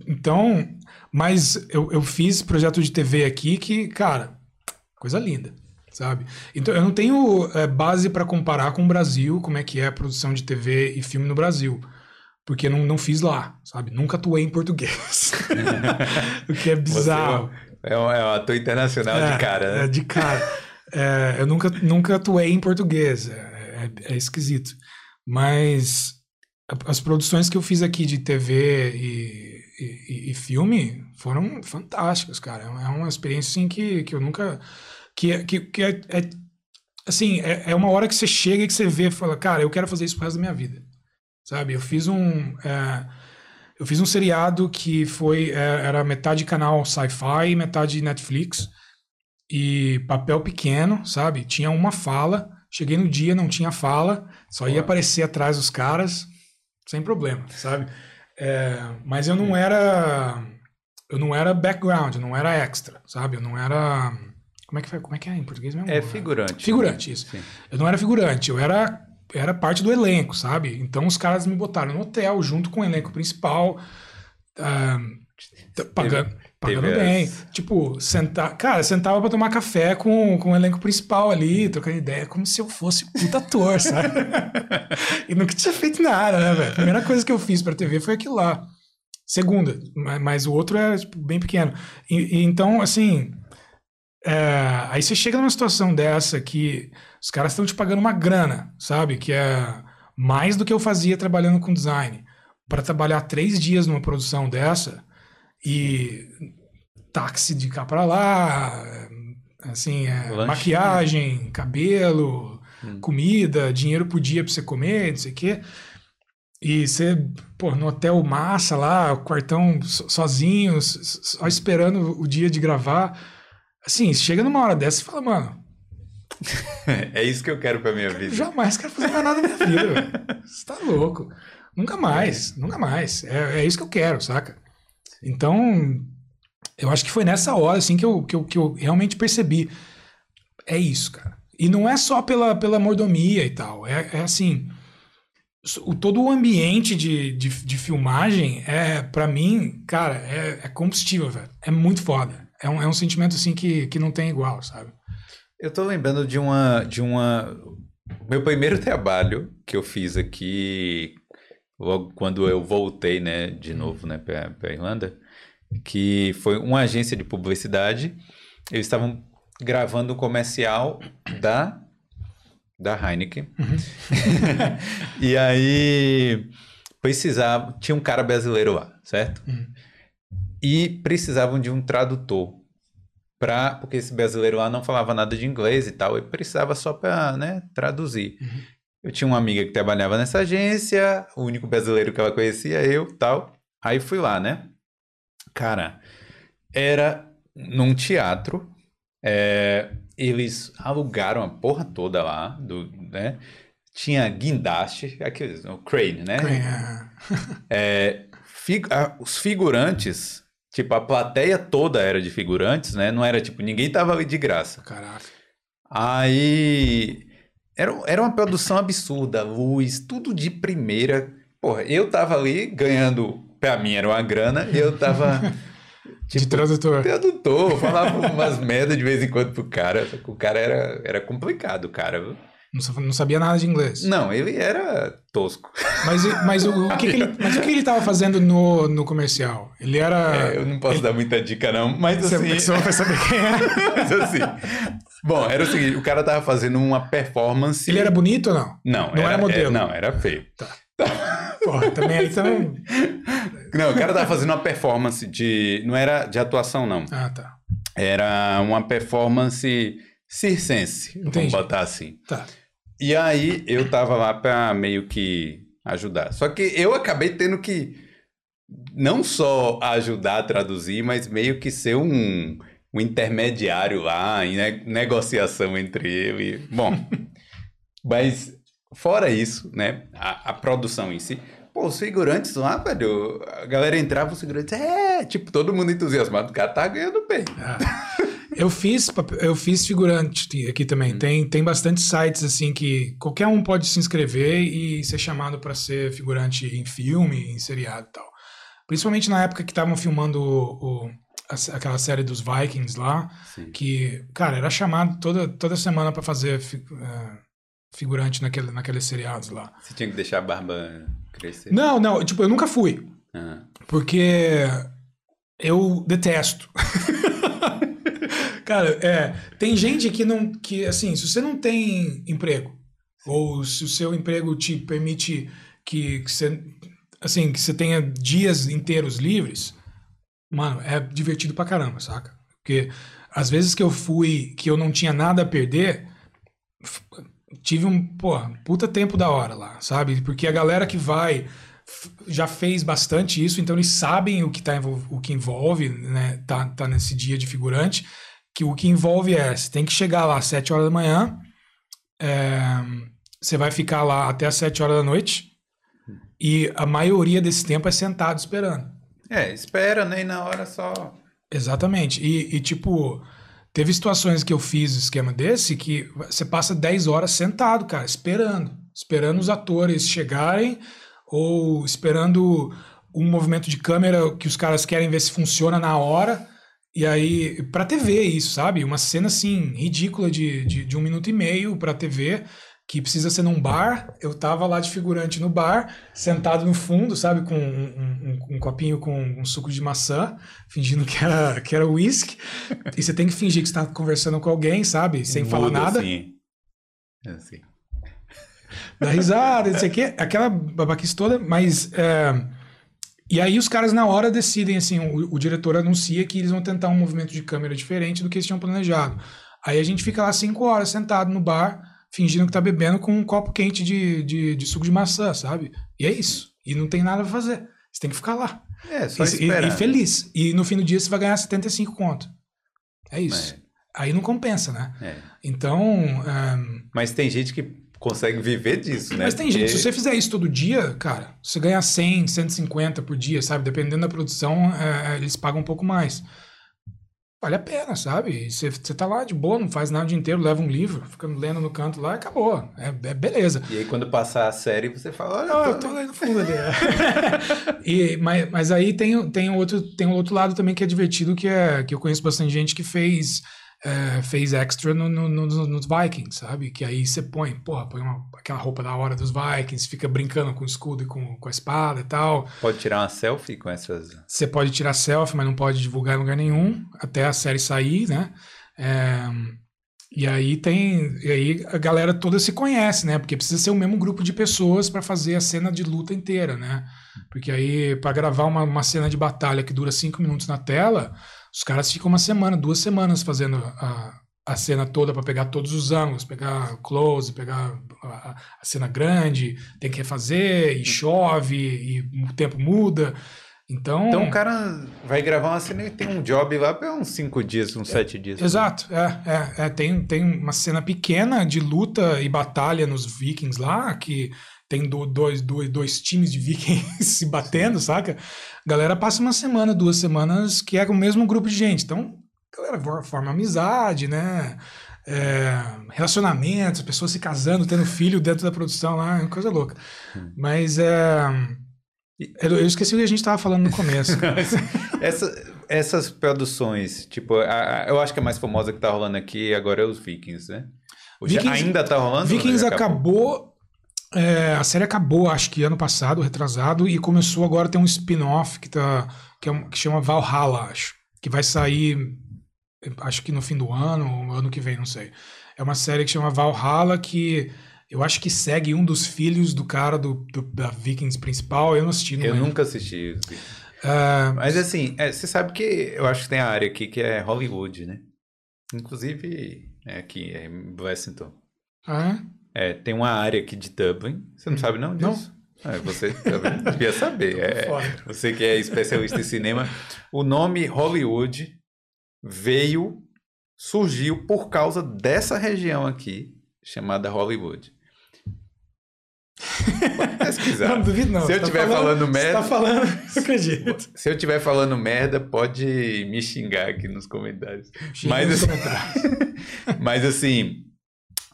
então, mas eu, eu fiz projeto de TV aqui que, cara, coisa linda, sabe? Então, eu não tenho é, base para comparar com o Brasil, como é que é a produção de TV e filme no Brasil porque não, não fiz lá, sabe? Nunca atuei em português. (laughs) o que é bizarro. É um, é um ator internacional é, de cara, né? É, de cara. É, eu nunca, nunca atuei em português. É, é, é, esquisito. Mas as produções que eu fiz aqui de TV e, e, e filme foram fantásticas, cara. É uma experiência assim, que, que eu nunca. Que, que, que é, é assim, é, é uma hora que você chega e que você vê e fala, cara, eu quero fazer isso pro resto da minha vida sabe? Eu fiz um é, eu fiz um seriado que foi é, era metade canal sci-fi, metade Netflix e papel pequeno, sabe? Tinha uma fala. Cheguei no dia, não tinha fala, só ia aparecer atrás dos caras, sem problema, sabe? É, mas eu não era eu não era background, eu não era extra, sabe? Eu não era como é que foi, como é que é em português mesmo? É figurante. Figurante, isso. Sim. Eu não era figurante, eu era era parte do elenco, sabe? Então os caras me botaram no hotel junto com o elenco principal, uh, pagando, pagando bem. Tipo, sentar, cara, sentava pra tomar café com, com o elenco principal ali, trocando ideia, como se eu fosse puta ator, (laughs) sabe? e nunca tinha feito nada, né, velho? A primeira coisa que eu fiz pra TV foi aquilo lá. Segunda, mas, mas o outro é tipo, bem pequeno. E, e então, assim, é, aí você chega numa situação dessa que os caras estão te pagando uma grana, sabe? Que é mais do que eu fazia trabalhando com design. Para trabalhar três dias numa produção dessa e táxi de cá pra lá, assim, é, maquiagem, cabelo, Hum. comida, dinheiro por dia pra você comer, não sei o quê. E você, pô, no hotel massa lá, o quartão so- sozinho, só esperando o dia de gravar. Assim, chega numa hora dessa e fala, mano, É isso que eu quero pra minha eu vida. jamais quero fazer mais nada na minha vida. Você tá louco. Nunca mais, nunca mais. É, é isso que eu quero, saca? Então, eu acho que foi nessa hora, assim, que eu, que eu, que eu realmente percebi. É isso, cara. E não é só pela, pela mordomia e tal. É, é assim. O, todo o ambiente de, de, de filmagem é, para mim, cara, é, é combustível, velho. É muito foda. É um, é um sentimento, assim, que, que não tem igual, sabe? Eu tô lembrando de uma, de uma. Meu primeiro trabalho que eu fiz aqui, logo quando eu voltei, né, de novo, né, pra, pra Irlanda, que foi uma agência de publicidade. Eles estavam gravando um comercial da, da Heineken. (laughs) e aí precisava. Tinha um cara brasileiro lá, certo? Uhum. E precisavam de um tradutor. Pra, porque esse brasileiro lá não falava nada de inglês e tal, e precisava só para né, traduzir. Uhum. Eu tinha uma amiga que trabalhava nessa agência, o único brasileiro que ela conhecia, eu tal. Aí fui lá, né? Cara, era num teatro, é, eles alugaram a porra toda lá, do, né? Tinha guindaste, aqueles, o crane, né? (laughs) É, É, fi- a- os figurantes, tipo, a plateia toda era de figurantes, né? Não era tipo, ninguém tava ali de graça. caraca. Aí era, era uma produção absurda, luz, tudo de primeira. Porra, eu tava ali ganhando, pra mim era uma grana, e eu tava. (laughs) de Tipo, tradutor. tradutor, falava (laughs) umas merda de vez em quando pro cara. O cara era, era complicado, cara. Não, sa- não sabia nada de inglês. Não, ele era tosco. Mas, mas, o, o que, que ele, (laughs) mas o que ele tava fazendo no, no comercial? Ele era. É, eu não posso dar muita dica, não, mas Você, assim. você vai saber quem é. (laughs) Mas assim. Bom, era o seguinte: o cara tava fazendo uma performance. Ele era bonito ou não? Não, não era modelo? é- não, era feio. Porra, também aí também. (laughs) Não, o cara tava fazendo uma performance de. Não era de atuação, não. Ah, tá. Era uma performance circense, vamos Entendi. botar assim. Tá. E aí eu tava lá pra meio que ajudar. Só que eu acabei tendo que não só ajudar a traduzir, mas meio que ser um, um intermediário lá, em ne- negociação entre ele. Bom, (laughs) mas fora isso, né, a, a produção em si. Pô, os figurantes lá, velho, a galera entrava, os figurantes, é, tipo, todo mundo entusiasmado, o cara tá ganhando bem. Eu fiz, eu fiz figurante aqui também. Hum. Tem, tem bastante sites assim que qualquer um pode se inscrever e ser chamado para ser figurante em filme, em seriado e tal. Principalmente na época que estavam filmando o, o- aquela série dos Vikings lá, Sim. que, cara, era chamado toda, toda semana para fazer fi- eh, figurante naquele, naqueles seriados lá. Você tinha que deixar a barba crescer. Não, não, tipo, eu nunca fui. Ah. Porque eu detesto. (laughs) Cara, é, tem gente que não, que assim, se você não tem emprego, ou se o seu emprego te permite que, que você, assim, que você tenha dias inteiros livres, mano, é divertido pra caramba, saca? Porque às vezes que eu fui, que eu não tinha nada a perder, tive um, pô, puta tempo da hora lá, sabe? Porque a galera que vai já fez bastante isso, então eles sabem o que, tá, o que envolve, né? Tá, tá nesse dia de figurante, que o que envolve é, você tem que chegar lá às 7 horas da manhã, é, você vai ficar lá até às 7 horas da noite, e a maioria desse tempo é sentado esperando. É, espera, né? E na hora só. Exatamente. E, e, tipo, teve situações que eu fiz esquema desse que você passa 10 horas sentado, cara, esperando. Esperando os atores chegarem ou esperando um movimento de câmera que os caras querem ver se funciona na hora. E aí, pra TV isso, sabe? Uma cena assim, ridícula de, de, de um minuto e meio pra TV, que precisa ser num bar. Eu tava lá de figurante no bar, sentado no fundo, sabe? Com um, um- um copinho com um suco de maçã, fingindo que era, que era whisky. E você tem que fingir que você tá conversando com alguém, sabe? Sem falar nada. Assim. Assim. Dá risada, não sei o quê. Aquela babaquice toda, mas. é, E aí os caras na hora decidem, assim, o, o diretor anuncia que eles vão tentar um movimento de câmera diferente do que eles tinham planejado. Aí a gente fica lá cinco horas sentado no bar, fingindo que tá bebendo com um copo quente de, de, de suco de maçã, sabe? E é isso. E não tem nada pra fazer. Você tem que ficar lá. É, só E, e, e feliz. E no fim do dia você vai ganhar 75 conto. É isso. Aí não compensa, né? É. Então. ehm, Mas tem gente que consegue viver disso, né? Mas tem gente, se Porque- você fizer isso todo dia, cara, você ganha 100, 150 por dia, sabe? Dependendo da produção, é, eles pagam um pouco mais. Vale a pena, sabe? Você, você tá lá de boa, não faz nada o dia inteiro, leva um livro, fica lendo no canto lá acabou. É, é beleza. E aí quando passar a série, você fala, olha, Ah, tô- eu tô lá no fundo ali. é. (laughs) e, mas, mas aí tem, tem, outro, tem um outro lado também que é divertido, que é que eu conheço bastante gente que fez, é, fez extra no, no- no- nos Vikings, sabe? Que aí você põe, porra, põe uma, aquela roupa da hora dos Vikings, fica brincando com o escudo e com, com a espada e tal. pode tirar uma selfie com essas... Você pode tirar selfie, mas não pode divulgar em lugar nenhum, até a série sair, né? É, e aí tem. E aí a galera toda se conhece, né? Porque precisa ser o mesmo grupo de pessoas para fazer a cena de luta inteira, né? Porque aí, para gravar uma, uma cena de batalha que dura cinco minutos na tela, os caras ficam uma semana, duas semanas fazendo a, a cena toda para pegar todos os ângulos, pegar close, pegar a, a cena grande, tem que refazer, e chove, e o tempo muda. Então. Então o cara vai gravar uma cena e tem um job lá para uns cinco dias, uns sete dias. Exato, é, é, é, tem, tem uma cena pequena de luta e batalha nos Vikings lá, que tem do- dois, dois, dois times de Vikings (laughs) se batendo, saca? A galera passa uma semana, duas semanas, que é com o mesmo grupo de gente. Então, a galera for- forma amizade, né? É, relacionamentos, pessoas se casando, tendo filho dentro da produção lá, é coisa louca. Mas é. Eu esqueci o que a gente estava falando no começo. (laughs) Essa- essas produções, tipo, a- a- eu acho que a mais famosa que tá rolando aqui agora é os Vikings, né? Vikings- ainda tá rolando? Vikings Já acabou. É, a série acabou, acho que ano passado, retrasado, e começou agora a ter um spin-off que, tá, que, é um- que chama Valhalla, acho. Que vai sair, acho que no fim do ano, ano que vem, não sei. É uma série que chama Valhalla, que eu acho que segue um dos filhos do cara do, do- da Vikings principal. Eu não assisti, não Eu lembro. nunca assisti. É, Mas assim, é, você sabe que eu acho que tem a área aqui que é Hollywood, né? Inclusive, é aqui, é em Blessington. ah, É, tem uma área aqui de Dublin. Você não sabe não Não. disso? É, você também (laughs) devia saber. É, você que é especialista em cinema. O nome Hollywood veio, surgiu por causa dessa região aqui, chamada Hollywood. Pode pesquisar. (laughs) não, duvido não. Se eu Você tá estiver falando você merda- tá falando, (laughs) não acredito. Se eu estiver falando merda, pode me xingar aqui nos comentários. Xinga Mas, nos assim, comentários. mas assim,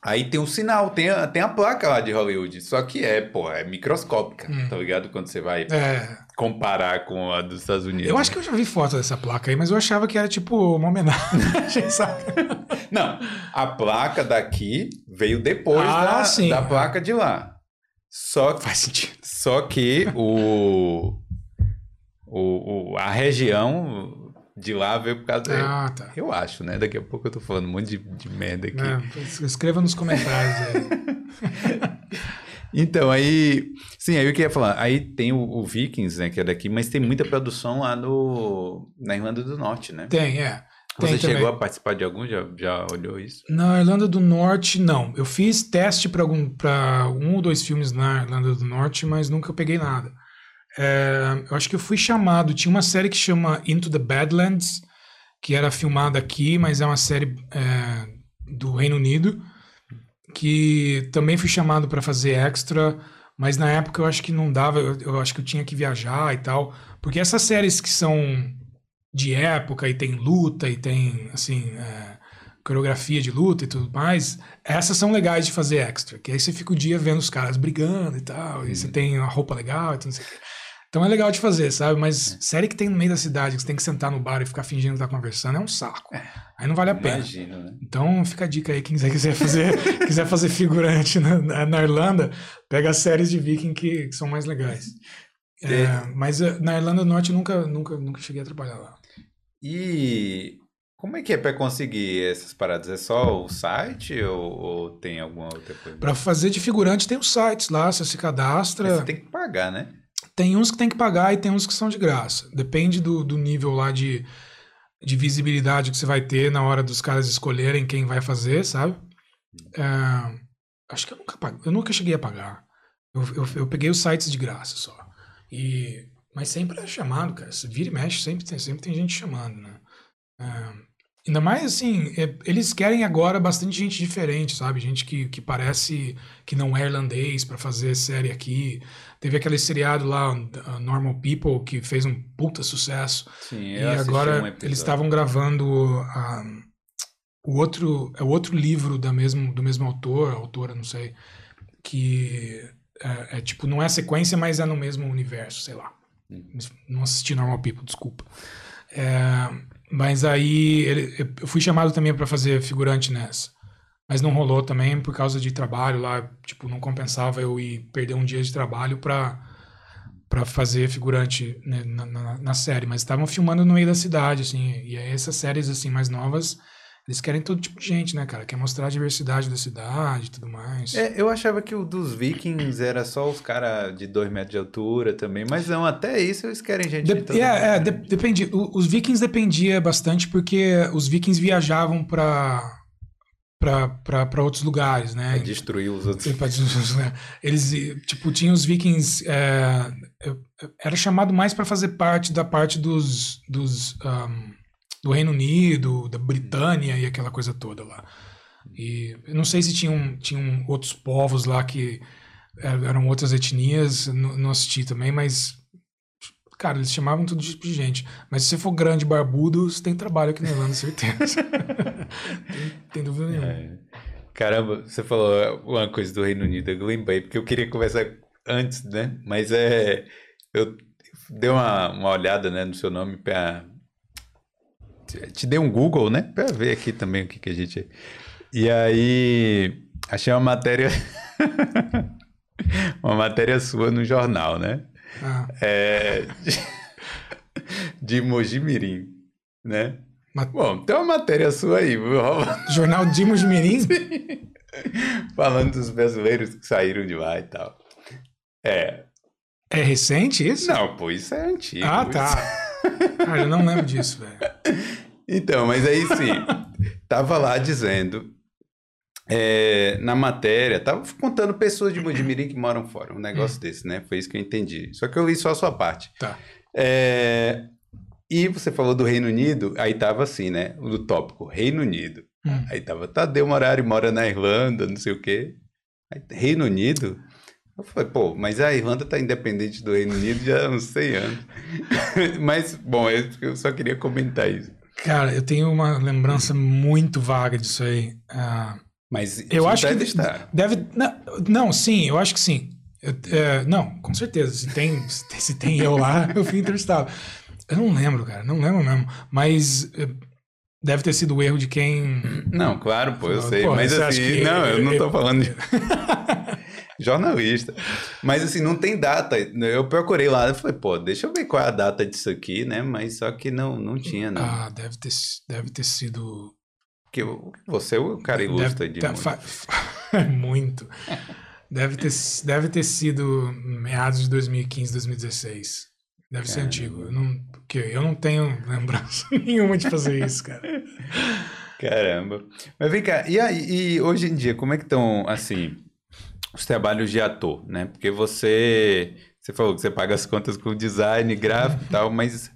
aí tem um sinal, tem a, tem a placa lá de Hollywood. Só que é, pô, é microscópica, Hum. tá ligado? Quando você vai É, comparar com a dos Estados Unidos. Eu acho que eu já vi foto dessa placa aí, mas eu achava que era tipo uma homenagem, (laughs) sabe? Não, a placa daqui veio depois Ah, da, sim. da placa de lá. Só, Faz sentido. só que o, o, o- a região de lá veio por causa Ah, tá. Eu acho, né? Daqui a pouco eu tô falando um monte de, de merda aqui. É, escreva nos comentários aí. (laughs) Então, aí. Sim, aí eu queria falar. Aí tem o, o Vikings, né? Que é daqui, mas tem muita produção lá no, na Irlanda do Norte, né? Tem, é. Tem Você também. chegou a participar de algum? Já, já olhou isso? Na Irlanda do Norte, não. Eu fiz teste para um ou dois filmes na Irlanda do Norte, mas nunca peguei nada. É, eu acho que eu fui chamado. Tinha uma série que chama Into the Badlands, que era filmada aqui, mas é uma série é, do Reino Unido, que também fui chamado para fazer extra, mas na época eu acho que não dava. Eu, eu acho que eu tinha que viajar e tal, porque essas séries que são de época e tem luta e tem assim. é, coreografia de luta e tudo mais, essas são legais de fazer extra. Que aí você fica o dia vendo os caras brigando e tal, e você tem uma roupa legal e tudo, não sei o quê. Então é legal de fazer, sabe? Mas série que tem no meio da cidade, que você tem que sentar no bar e ficar fingindo que tá conversando, é um saco. Aí não vale a pena. Imagino, né? Então fica a dica aí, quem quiser, quiser fazer, (laughs) quiser fazer figurante na, na- Irlanda, pega as séries de viking que, que são mais legais. (laughs) É, mas eh, na Irlanda do Norte eu nunca, nunca, nunca cheguei a trabalhar lá. E como é que é pra conseguir essas paradas? É só o site ou, ou tem alguma outra coisa? Para fazer de figurante tem os sites lá, você se Mas cadastra. Você tem que pagar, né? Tem uns que tem que pagar e tem uns que são de graça. Depende do, do nível lá de, de visibilidade que você vai ter na hora dos caras escolherem quem vai fazer, sabe? É, acho que eu nunca, paguei, eu nunca cheguei a pagar. Eu, eu, eu peguei os sites de graça só. E, mas sempre é chamado, cara. Se vira e mexe, sempre tem, sempre tem gente chamando, né? É, Ainda mais assim, é, eles querem agora bastante gente diferente, sabe? Gente que, que parece que não é irlandês para fazer série aqui. Teve aquele seriado lá, uh, Normal People, que fez um puta sucesso. Sim, e eu um agora episódio. eles estavam gravando um, o outro, é o outro livro da mesmo, do mesmo autor, autora, não sei, que é, é tipo, não é sequência, mas é no mesmo universo, sei lá. Não assisti Normal People, desculpa. É, mas aí ele- eu fui chamado também para fazer figurante nessa. Mas não rolou também por causa de trabalho lá, tipo, não compensava eu ir perder um dia de trabalho para para fazer figurante né, na, na, na série, mas estavam filmando no meio da cidade, assim, e aí essas séries, assim, mais novas, eles querem todo tipo de gente, né, cara, quer mostrar a diversidade da cidade e tudo mais. É, eu achava que o dos vikings era só os caras de 2 metros de altura também, mas não, até isso eles querem gente de De- todo é, é, de- depende. O- Os vikings dependia bastante porque os vikings viajavam para para outros lugares, né? É destruir os outros. (laughs) Eles, tipo, tinham os vikings. é, é, era chamado mais para fazer parte da parte dos, dos ahm, do Reino Unido, da Britânia e aquela coisa toda lá. E eu não sei se tinham, tinham outros povos lá que er- eram outras etnias, não, assisti também, mas. Cara, eles chamavam todo tipo de gente. Mas se você for grande barbudo, você tem trabalho aqui na Irlanda, certeza. (laughs) tem, tem dúvida nenhuma. É. Caramba, você falou uma coisa do Reino Unido, eu lembrei, porque eu queria conversar antes, né? Mas é. Eu dei uma, uma olhada né, no seu nome pra. Te- dei um Google, né? Pra ver aqui também o que, que a gente. E aí. Achei uma matéria. (laughs) uma matéria sua no jornal, né? Ah, É. (laughs) De Mojimirim, né? Ma- Bom, tem uma matéria sua aí? (laughs) Jornal de Mirim? falando dos brasileiros que saíram de lá e tal. É. É recente isso? Não, pô, isso é antigo. Ah, tá. Cara, eu não lembro disso, velho. Então, mas aí sim, tava lá dizendo, é, na matéria, tava contando pessoas de Mojimirim que moram fora, um negócio desse, né? Foi isso que eu entendi. Só que eu li só a sua parte. Tá. É, e você falou do Reino Unido, aí tava assim, né? O tópico, Reino Unido. Hum. Aí tava, Tadeu Morari mora na Irlanda, não sei o quê. Aí, Reino Unido? Eu falei, pô, mas a Irlanda tá independente do Reino Unido já há uns 100 anos. (laughs) mas, bom, eu, eu só queria comentar isso. Cara, eu tenho uma lembrança muito vaga disso aí. Ah, Mas eu acho que deve estar. deve. Não, não, sim, eu acho que sim. Eu- é, não, com certeza. Se tem, se tem, eu lá, (laughs) eu fui entrevistado. Eu não lembro, cara, não lembro mesmo. Mas eh, deve ter sido o erro de quem. Não, claro, pô, eu Pô, sei. mas você acha assim, que- não, eu não tô falando (laughs) de... Jornalista. Mas assim, não tem data. Eu procurei lá, eu falei, pô, deixa eu ver qual é a data disso aqui, né? Mas só que não, não tinha, não. Ah, deve ter, deve ter sido. Eu- você é o cara ilustre Deve, de tá- muito. fa- (laughs) muito. Deve ter, deve ter sido meados de 2015, 2016. Deve ser Caramba. antigo. Eu não, porque eu não tenho lembrança (laughs) nenhuma de fazer isso, cara. Caramba. Mas vem cá, e, aí, e hoje em dia, como é que estão, assim, os trabalhos de ator, né? Porque você, você falou que você paga as contas com design, (laughs) gráfico e tal, mas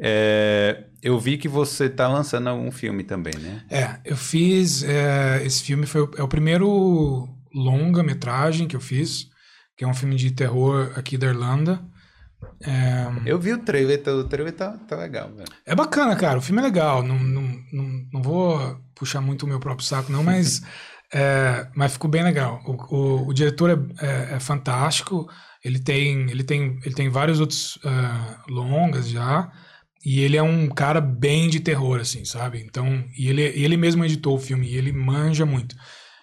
é, eu vi que você está lançando um filme também, né? É, eu fiz. é, esse filme foi o, é o primeiro longa-metragem que eu fiz, que é um filme de terror aqui da Irlanda. É, Eu vi o trailer, o trailer tá, tá legal, velho. É bacana, cara. O filme é legal. Não, não, não, não vou puxar muito o meu próprio saco, não, mas, (laughs) é, mas ficou bem legal. O, o, o diretor é, é- é fantástico. Ele tem, ele tem, ele tem vários outros é, longas já. E ele é um cara bem de terror, assim, sabe? Então, e ele, ele mesmo editou o filme, e ele manja muito.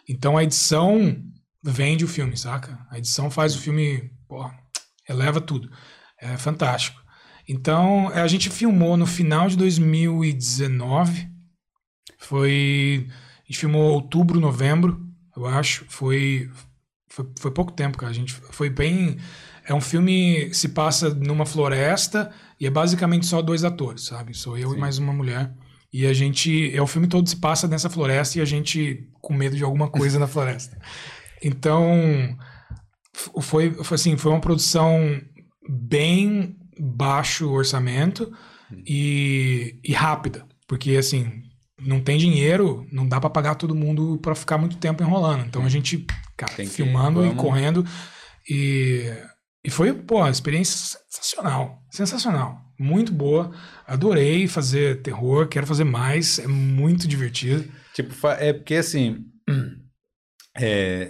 Então a edição vende o filme, saca? A edição faz o filme, pô, eleva tudo. É fantástico. Então, a gente filmou no final de 2019. Foi. A gente filmou outubro, novembro, eu acho. Foi. Foi, foi pouco tempo, cara. A gente foi bem. é um filme que se passa numa floresta e é basicamente só dois atores, sabe? Sou eu Sim. e mais uma mulher. E a gente. É, o filme todo se passa nessa floresta e a gente com medo de alguma coisa na floresta. Então. Foi, foi assim, foi uma produção bem baixo orçamento e, e rápida. Porque, assim, não tem dinheiro, não dá pra pagar todo mundo pra ficar muito tempo enrolando. Então a gente, cara, Tem que- filmando e vamos- correndo. E, e foi, pô, experiência sensacional. Sensacional. Muito boa. Adorei fazer terror, quero fazer mais. É muito divertido. Tipo, é porque assim. (clears throat) é,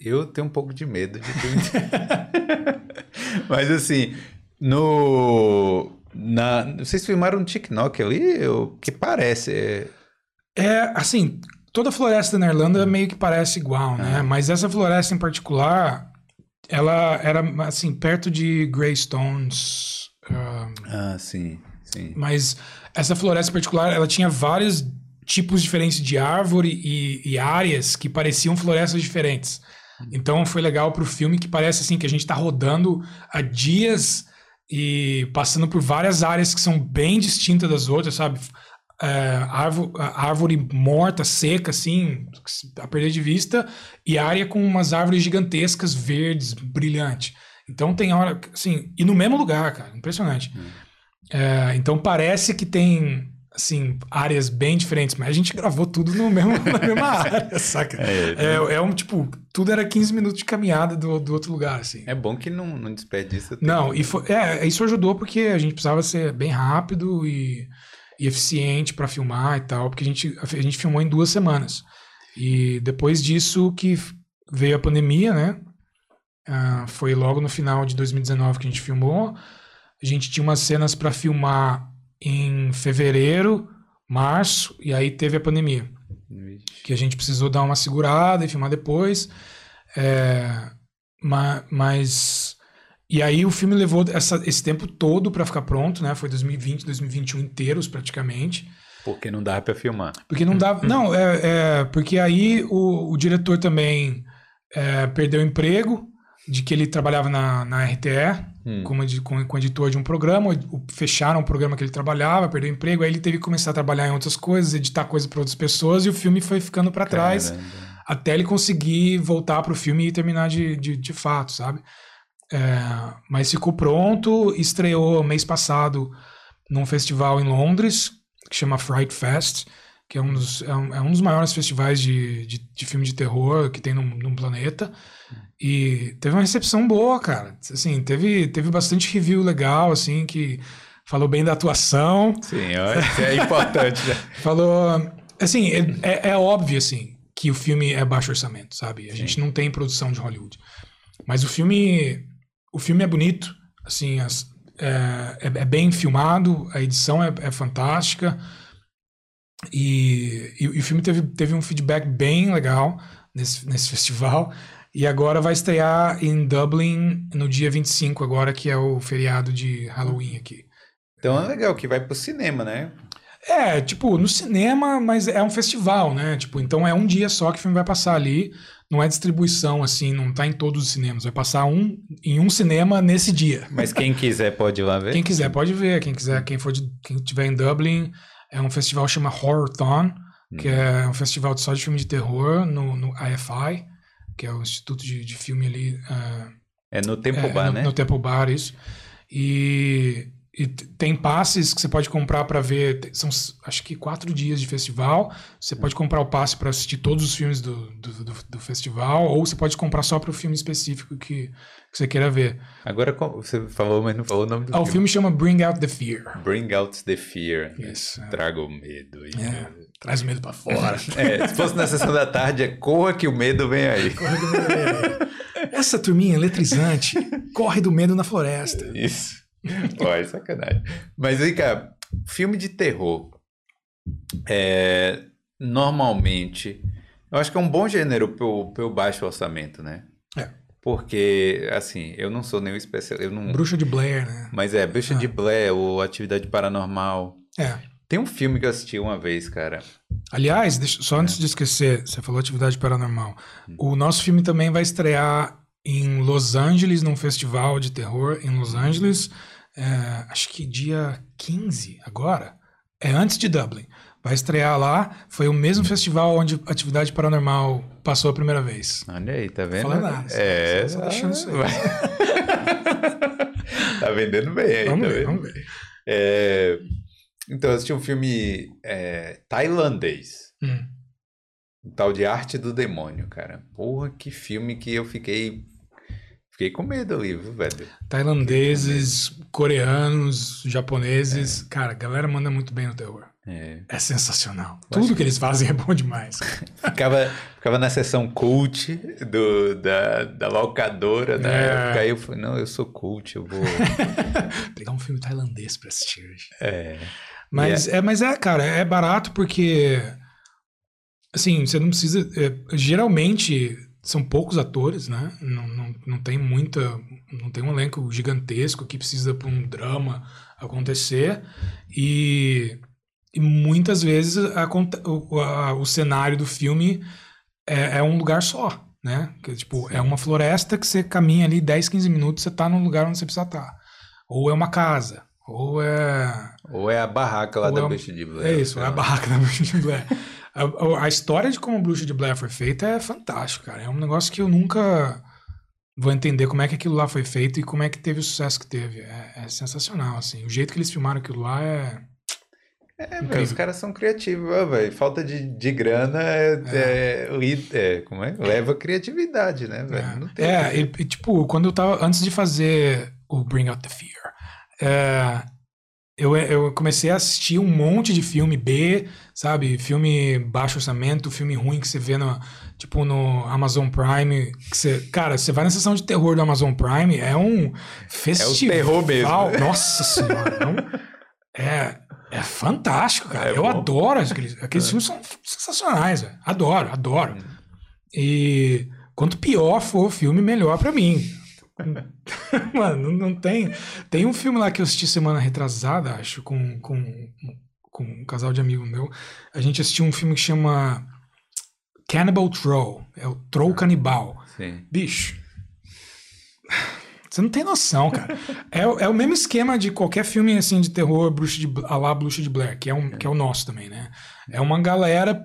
eu tenho um pouco de medo de. (laughs) Mas assim, no. Na, vocês filmaram um TikTok ali? O que parece? é- É, assim, toda floresta na Irlanda meio que parece igual, né? Mas essa floresta em particular, ela era, assim, perto de Greystones. ah, Ah, sim, sim. mas essa floresta em particular, ela tinha vários tipos diferentes de árvore e, e áreas que pareciam florestas diferentes. Então foi legal pro filme que parece assim que a gente tá rodando há dias e passando por várias áreas que são bem distintas das outras, sabe? É, árvore, árvore morta, seca, assim, a perder de vista, e área com umas árvores gigantescas, verdes, brilhante. Então tem hora, assim, e no mesmo lugar, cara, impressionante. É, então parece que tem, assim, áreas bem diferentes, mas a gente gravou tudo no mesmo, (laughs) na mesma (laughs) área, saca? É, É, é um, tipo, tudo era 15 minutos de caminhada do, do outro lugar, assim. é bom que não, não desperdiça tempo. Não, e foi, é, isso ajudou porque a gente precisava ser bem rápido e, e eficiente para filmar e tal, porque a gente, a gente filmou em duas semanas. E depois disso que veio a pandemia, né? Ah, foi logo no final de 2019 que a gente filmou. A gente tinha umas cenas para filmar em fevereiro, março, e aí teve a pandemia que a gente precisou dar uma segurada e filmar depois. É, ma- mas. E aí o filme levou essa- esse tempo todo para ficar pronto, né? Foi 2020, 2021 inteiros praticamente. Porque não dá pra filmar. Porque não dava. Não, é, é, porque aí o, o diretor também é, perdeu o emprego, de que ele trabalhava na, na RTE, Hum. como, como, como editor de um programa, o- fecharam o programa que ele trabalhava, perdeu o emprego, aí ele teve que começar a trabalhar em outras coisas, editar coisas para outras pessoas, e o filme foi ficando para trás Caramba. até ele conseguir voltar pro filme e terminar de, de, de fato, sabe? É, mas ficou pronto, estreou mês passado num festival em Londres, que chama Fright Fest, que é um dos, é um, é um dos maiores festivais de, de, de filme de terror que tem no, no planeta. E teve uma recepção boa, cara. Assim, teve, teve bastante review legal, assim, que falou bem da atuação. Sim, é importante. né? (laughs) Falou. Assim, é, é- é óbvio, assim, que o filme é baixo orçamento, sabe? A gente não tem produção de Hollywood. Mas o filme. O filme é bonito, assim, as- é, é- é bem filmado, a edição é, é fantástica. E, e, e o filme teve, teve um feedback bem legal nesse, nesse (laughs) festival. E agora vai estrear em Dublin no dia 25, agora que é o feriado de Halloween aqui. Então é legal que vai pro cinema, né? É, tipo, no cinema, mas é um festival, né? Tipo, então é um dia só que o filme vai passar ali. Não é distribuição, assim, não tá em todos os cinemas. Vai passar um em um cinema nesse dia. Mas quem quiser pode ir lá ver. Quem quiser pode ver, quem quiser, quem for de, quem tiver em Dublin, é um festival que chama Horrorthon, que é um festival só de filme de terror no, no IFI, que é o Instituto de, de Filme ali. ah, É no Tempo é, Bar, no, né? No Temple Bar, isso. E, e tem passes que você pode comprar para ver. São acho que quatro dias de festival. Você pode comprar o passe para assistir todos os filmes do, do, do- do festival, ou você pode comprar só para o filme específico que, que você queira ver. Agora você falou, mas não falou o nome do Ah, o filme. filme chama Bring Out the Fear. Bring Out the Fear. né? Isso, é. Traga o medo. aí. É, traz o medo para fora. (laughs) É, se fosse na sessão da tarde, é corra que o medo vem aí. Essa turminha eletrizante corre do medo na floresta. Isso. (laughs) Pô, é sacanagem. Mas aí, cara, filme de terror. É, normalmente, eu acho que é um bom gênero pelo, pelo baixo orçamento, né? É. Porque, assim, eu não sou nenhum especial. Eu não, Bruxa de Blair, né? mas é, Bruxa Ah. de Blair ou Atividade Paranormal. É. Tem um filme que eu assisti uma vez, cara. Aliás, deixa- só É. antes de esquecer, você falou atividade paranormal. Hum. O nosso filme também vai estrear em Los Angeles, num festival de terror em Los Angeles. É, acho que dia 15 agora. É antes de Dublin. Vai estrear lá. Foi o mesmo festival onde Atividade Paranormal passou a primeira vez. Olha aí, tá vendo? Fala nada, É, só- só deixando isso aí. (laughs) tá vendendo bem aí, Vamos tá ver, vendo? vamos ver. É, Então, eu assisti um filme é, tailandês. Hum. Um tal de Arte do Demônio, cara. Porra, que filme que eu fiquei. Fiquei com medo ali, velho? Tailandeses, coreanos, É. japoneses. Cara, a galera manda muito bem no terror. É. É sensacional. Tudo que eles fazem é bom demais. (laughs) Ficava, ficava na sessão cult do, da, da locadora na É. época. Aí eu falei, não, eu sou cult, eu vou. (laughs) Pegar um filme tailandês pra assistir hoje. É. Mas é, mas é, cara, é barato porque. Assim, você não precisa. é, geralmente são poucos atores, né? Não, não, não tem muita. Não tem um elenco gigantesco que precisa para um drama acontecer. E, e muitas vezes aconte- o, a- o cenário do filme é, é um lugar só, né? Que, tipo, é uma floresta que você caminha ali 10, 15 minutos, você tá num lugar onde você precisa estar. Ou é uma casa, ou é Ou é a barraca lá da é Bruxa de Blair. é isso, é a barraca da Bruxa de Blair. (laughs) A, a- história de como a Bruxa de Blair foi feita é fantástico, cara. É um negócio que eu nunca vou entender como é que aquilo lá foi feito e como é que teve o sucesso que teve. É, é sensacional, assim. O jeito que eles filmaram aquilo lá é... É, velho, os caras são criativos, velho. Falta de, de grana é, é, li- é, como é? leva criatividade, né, velho? Não tem É, e, e, tipo, quando eu tava... Antes de fazer o Bring Out the Fear, é, eu, eu comecei a assistir um monte de filme B, sabe? Filme baixo orçamento, filme ruim que você vê no, tipo, no Amazon Prime. Que você, cara, você vai na sessão de terror do Amazon Prime, é um festival. terror mesmo, né? Nossa senhora. é um- é, é fantástico, cara. É eu bom. adoro aqueles, aqueles filmes são sensacionais, velho. Adoro, adoro. E quanto pior for o filme, melhor pra mim. (laughs) Mano, não- tem. Tem um filme lá que eu assisti semana retrasada, acho, com, com, com um casal de amigo meu. A gente assistiu um filme que chama Cannibal Troll. É o Troll Canibal. Sim. Bicho. Você não tem noção, cara. É, o- é o mesmo esquema de qualquer filme assim de terror bruxa de, a lá Bruxa de Blair, que é, um, que é o nosso também, né? É uma galera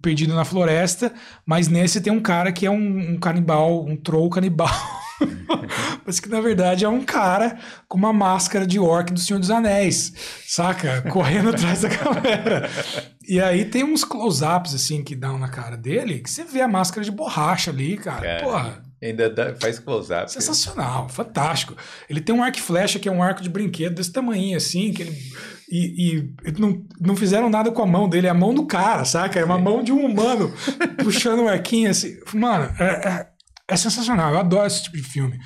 perdida na floresta, mas nesse tem um cara que é um, um canibal, um troll canibal. (laughs) (laughs) mas que na verdade é um cara com uma máscara de orc do Senhor dos Anéis, saca? Correndo (laughs) atrás da galera. E aí tem uns close-ups assim que dão na cara dele, que você vê a máscara de borracha ali, cara. Cara, Porra. Ainda dá- faz close-up. Sensacional, fantástico. Ele tem um arco flecha que é um arco de brinquedo desse tamanho assim, que ele. E, e não, não fizeram nada com a mão dele, é a mão do cara, saca? É uma mão de um humano (laughs) puxando um arquinho assim. Mano, é, é, é sensacional. Eu adoro esse tipo de filme.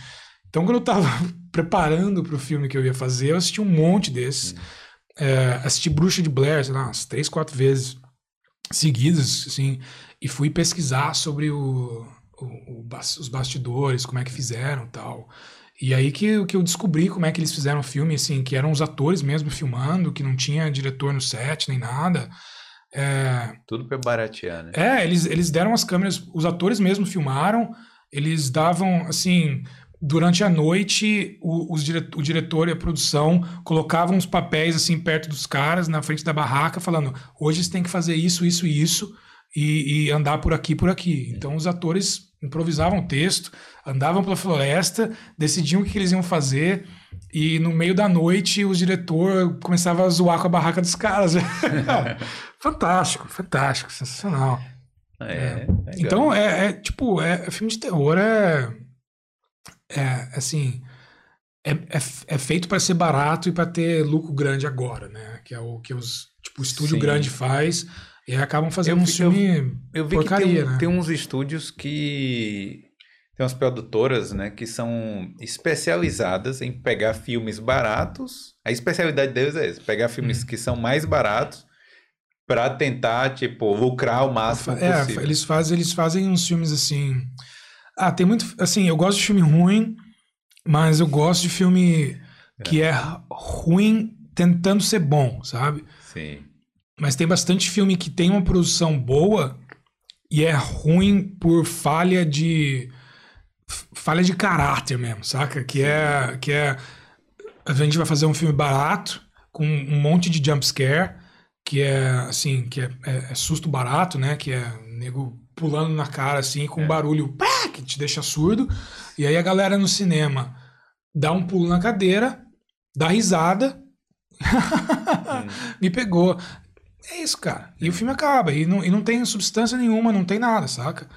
Então, quando eu tava (laughs) preparando pro filme que eu ia fazer, eu assisti um monte desses. É, assisti Bruxa de Blair, sei lá, umas três, quatro vezes seguidas, assim, e fui pesquisar sobre o, o- o os bastidores, como é que fizeram e tal. E aí que, que eu descobri como é que eles fizeram o filme, assim, que eram os atores mesmo filmando, que não tinha diretor no set nem nada. É, Tudo pra baratear, né? é, eles, eles deram as câmeras, os atores mesmo filmaram, eles davam, assim, durante a noite, o, os dire, o diretor e a produção colocavam os papéis, assim, perto dos caras, na frente da barraca, falando, hoje você tem que fazer isso, isso e isso, e, e andar por aqui, por aqui. Então, os atores improvisavam o texto, andavam pela floresta, decidiam o que eles iam fazer, e no meio da noite, o diretor começava a zoar com a barraca dos caras. (laughs) fantástico, fantástico, sensacional. É, legal. Então, é, é, tipo, é, filme de terror é. É, assim. É, é, é feito para ser barato e para ter lucro grande agora, né? Que é o que os. Tipo, o estúdio Sim. grande faz. E acabam fazendo Eu um filme. Eu vi porcaria, que tem, né? tem uns estúdios que. Tem umas produtoras, né, que são especializadas em pegar filmes baratos. A especialidade deles é essa, pegar Hum. filmes que são mais baratos pra tentar, tipo, lucrar o máximo É, possível. eles fazem, eles fazem uns filmes assim. Ah, tem muito. Assim, eu gosto de filme ruim, mas eu gosto de filme que é ruim tentando ser bom, sabe? Sim. Mas tem bastante filme que tem uma produção boa e é ruim por falha de falha de caráter mesmo, saca? Que é, que é. A gente vai fazer um filme barato, com um monte de jump scare, que é assim, que é, é, é susto barato, né? Que é nego pulando na cara, assim, com um barulho pá, que te deixa surdo. E aí a galera no cinema dá um pulo na cadeira, dá risada. (laughs) (laughs) Me pegou. É isso, cara. E o filme acaba. E não, e não tem substância nenhuma, não tem nada, saca?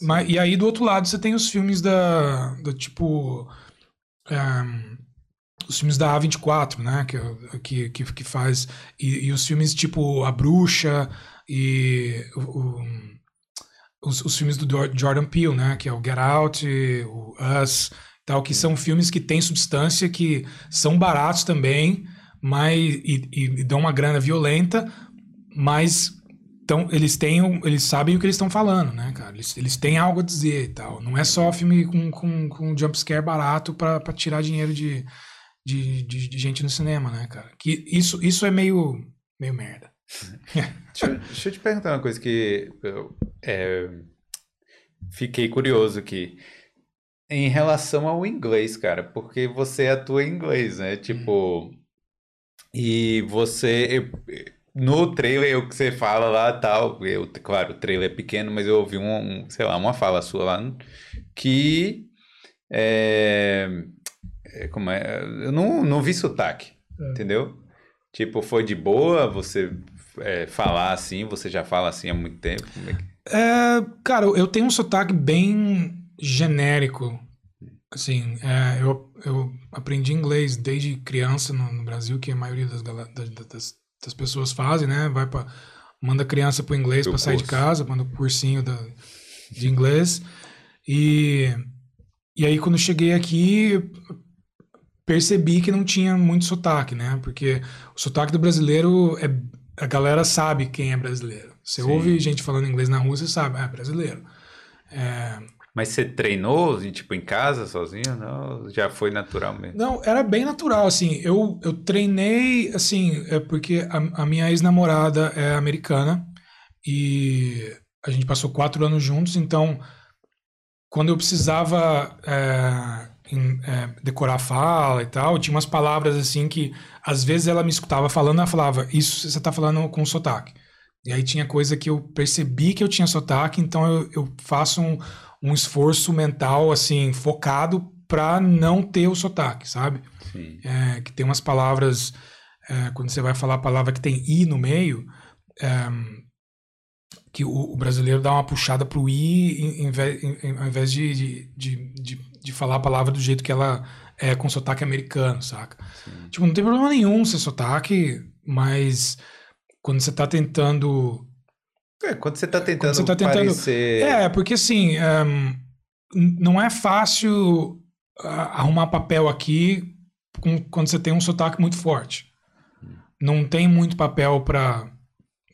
Mas, e aí, do outro lado, você tem os filmes da. do tipo. ehm, os filmes da A24, né? Que, que, que, faz. E, e os filmes tipo A Bruxa e. o- o- os, os filmes do Jor- Jordan Peele, né? Que é o Get Out, o Us, tal, que são filmes que têm substância, que são baratos também, mas e, e- dão uma grana violenta, mas tão, eles têm, eles sabem o que eles estão falando, né, cara? Eles, eles têm algo a dizer e tal. Não é só filme com, com, com jumpscare barato pra tirar dinheiro de, de, de, de gente no cinema, né, cara? Que isso, isso é meio, meio merda. (laughs) Deixa, eu- deixa eu te perguntar uma coisa que eu é, fiquei curioso aqui. Em relação ao inglês, cara, porque você atua em inglês, né? Tipo, e você. no trailer, o que você fala lá tal, eu, claro, o trailer é pequeno, mas eu ouvi um, um, sei lá, uma fala sua lá que. É, é, como é? Eu não, não vi sotaque, entendeu? Tipo, foi de boa você é, falar assim? Você já fala assim há muito tempo? É É, cara, eu tenho um sotaque bem genérico. Assim, é, eu, eu aprendi inglês desde criança no, no Brasil, que a maioria das, das, das pessoas fazem, né? Vai para manda criança pro inglês para sair de casa, manda o cursinho da, de inglês. E, e aí, quando cheguei aqui, percebi que não tinha muito sotaque, né? Porque o sotaque do brasileiro é. A galera sabe quem é brasileiro. Você Sim. ouve gente falando inglês na rua, você sabe, ah, é brasileiro. É, Mas você treinou, assim, tipo, em casa, sozinho? Não? Já foi natural mesmo? Não, era bem natural, assim. Eu, eu treinei, assim, é porque a, a minha ex-namorada é americana e a gente passou quatro anos juntos, então quando eu precisava é, em- é, decorar a fala e tal, tinha umas palavras assim que às vezes ela me escutava falando, ela falava, isso você tá falando com sotaque. E aí tinha coisa que eu percebi que eu tinha sotaque, então eu, eu faço um, um esforço mental, assim, focado para não ter o sotaque, sabe? Sim. É, que tem umas palavras, é, quando você vai falar a palavra que tem i no meio, é, que o, o brasileiro dá uma puxada pro i em, em- em- ao invés de, de, de, de, de falar a palavra do jeito que ela é com sotaque americano, saca? Tipo, não tem problema nenhum ser sotaque, mas quando você tá tentando É, quando você tá tentando, você tá tentando- parecer... é, porque assim, ehm, n- não é fácil ah, arrumar papel aqui com- quando você tem um sotaque muito forte. Não tem muito papel para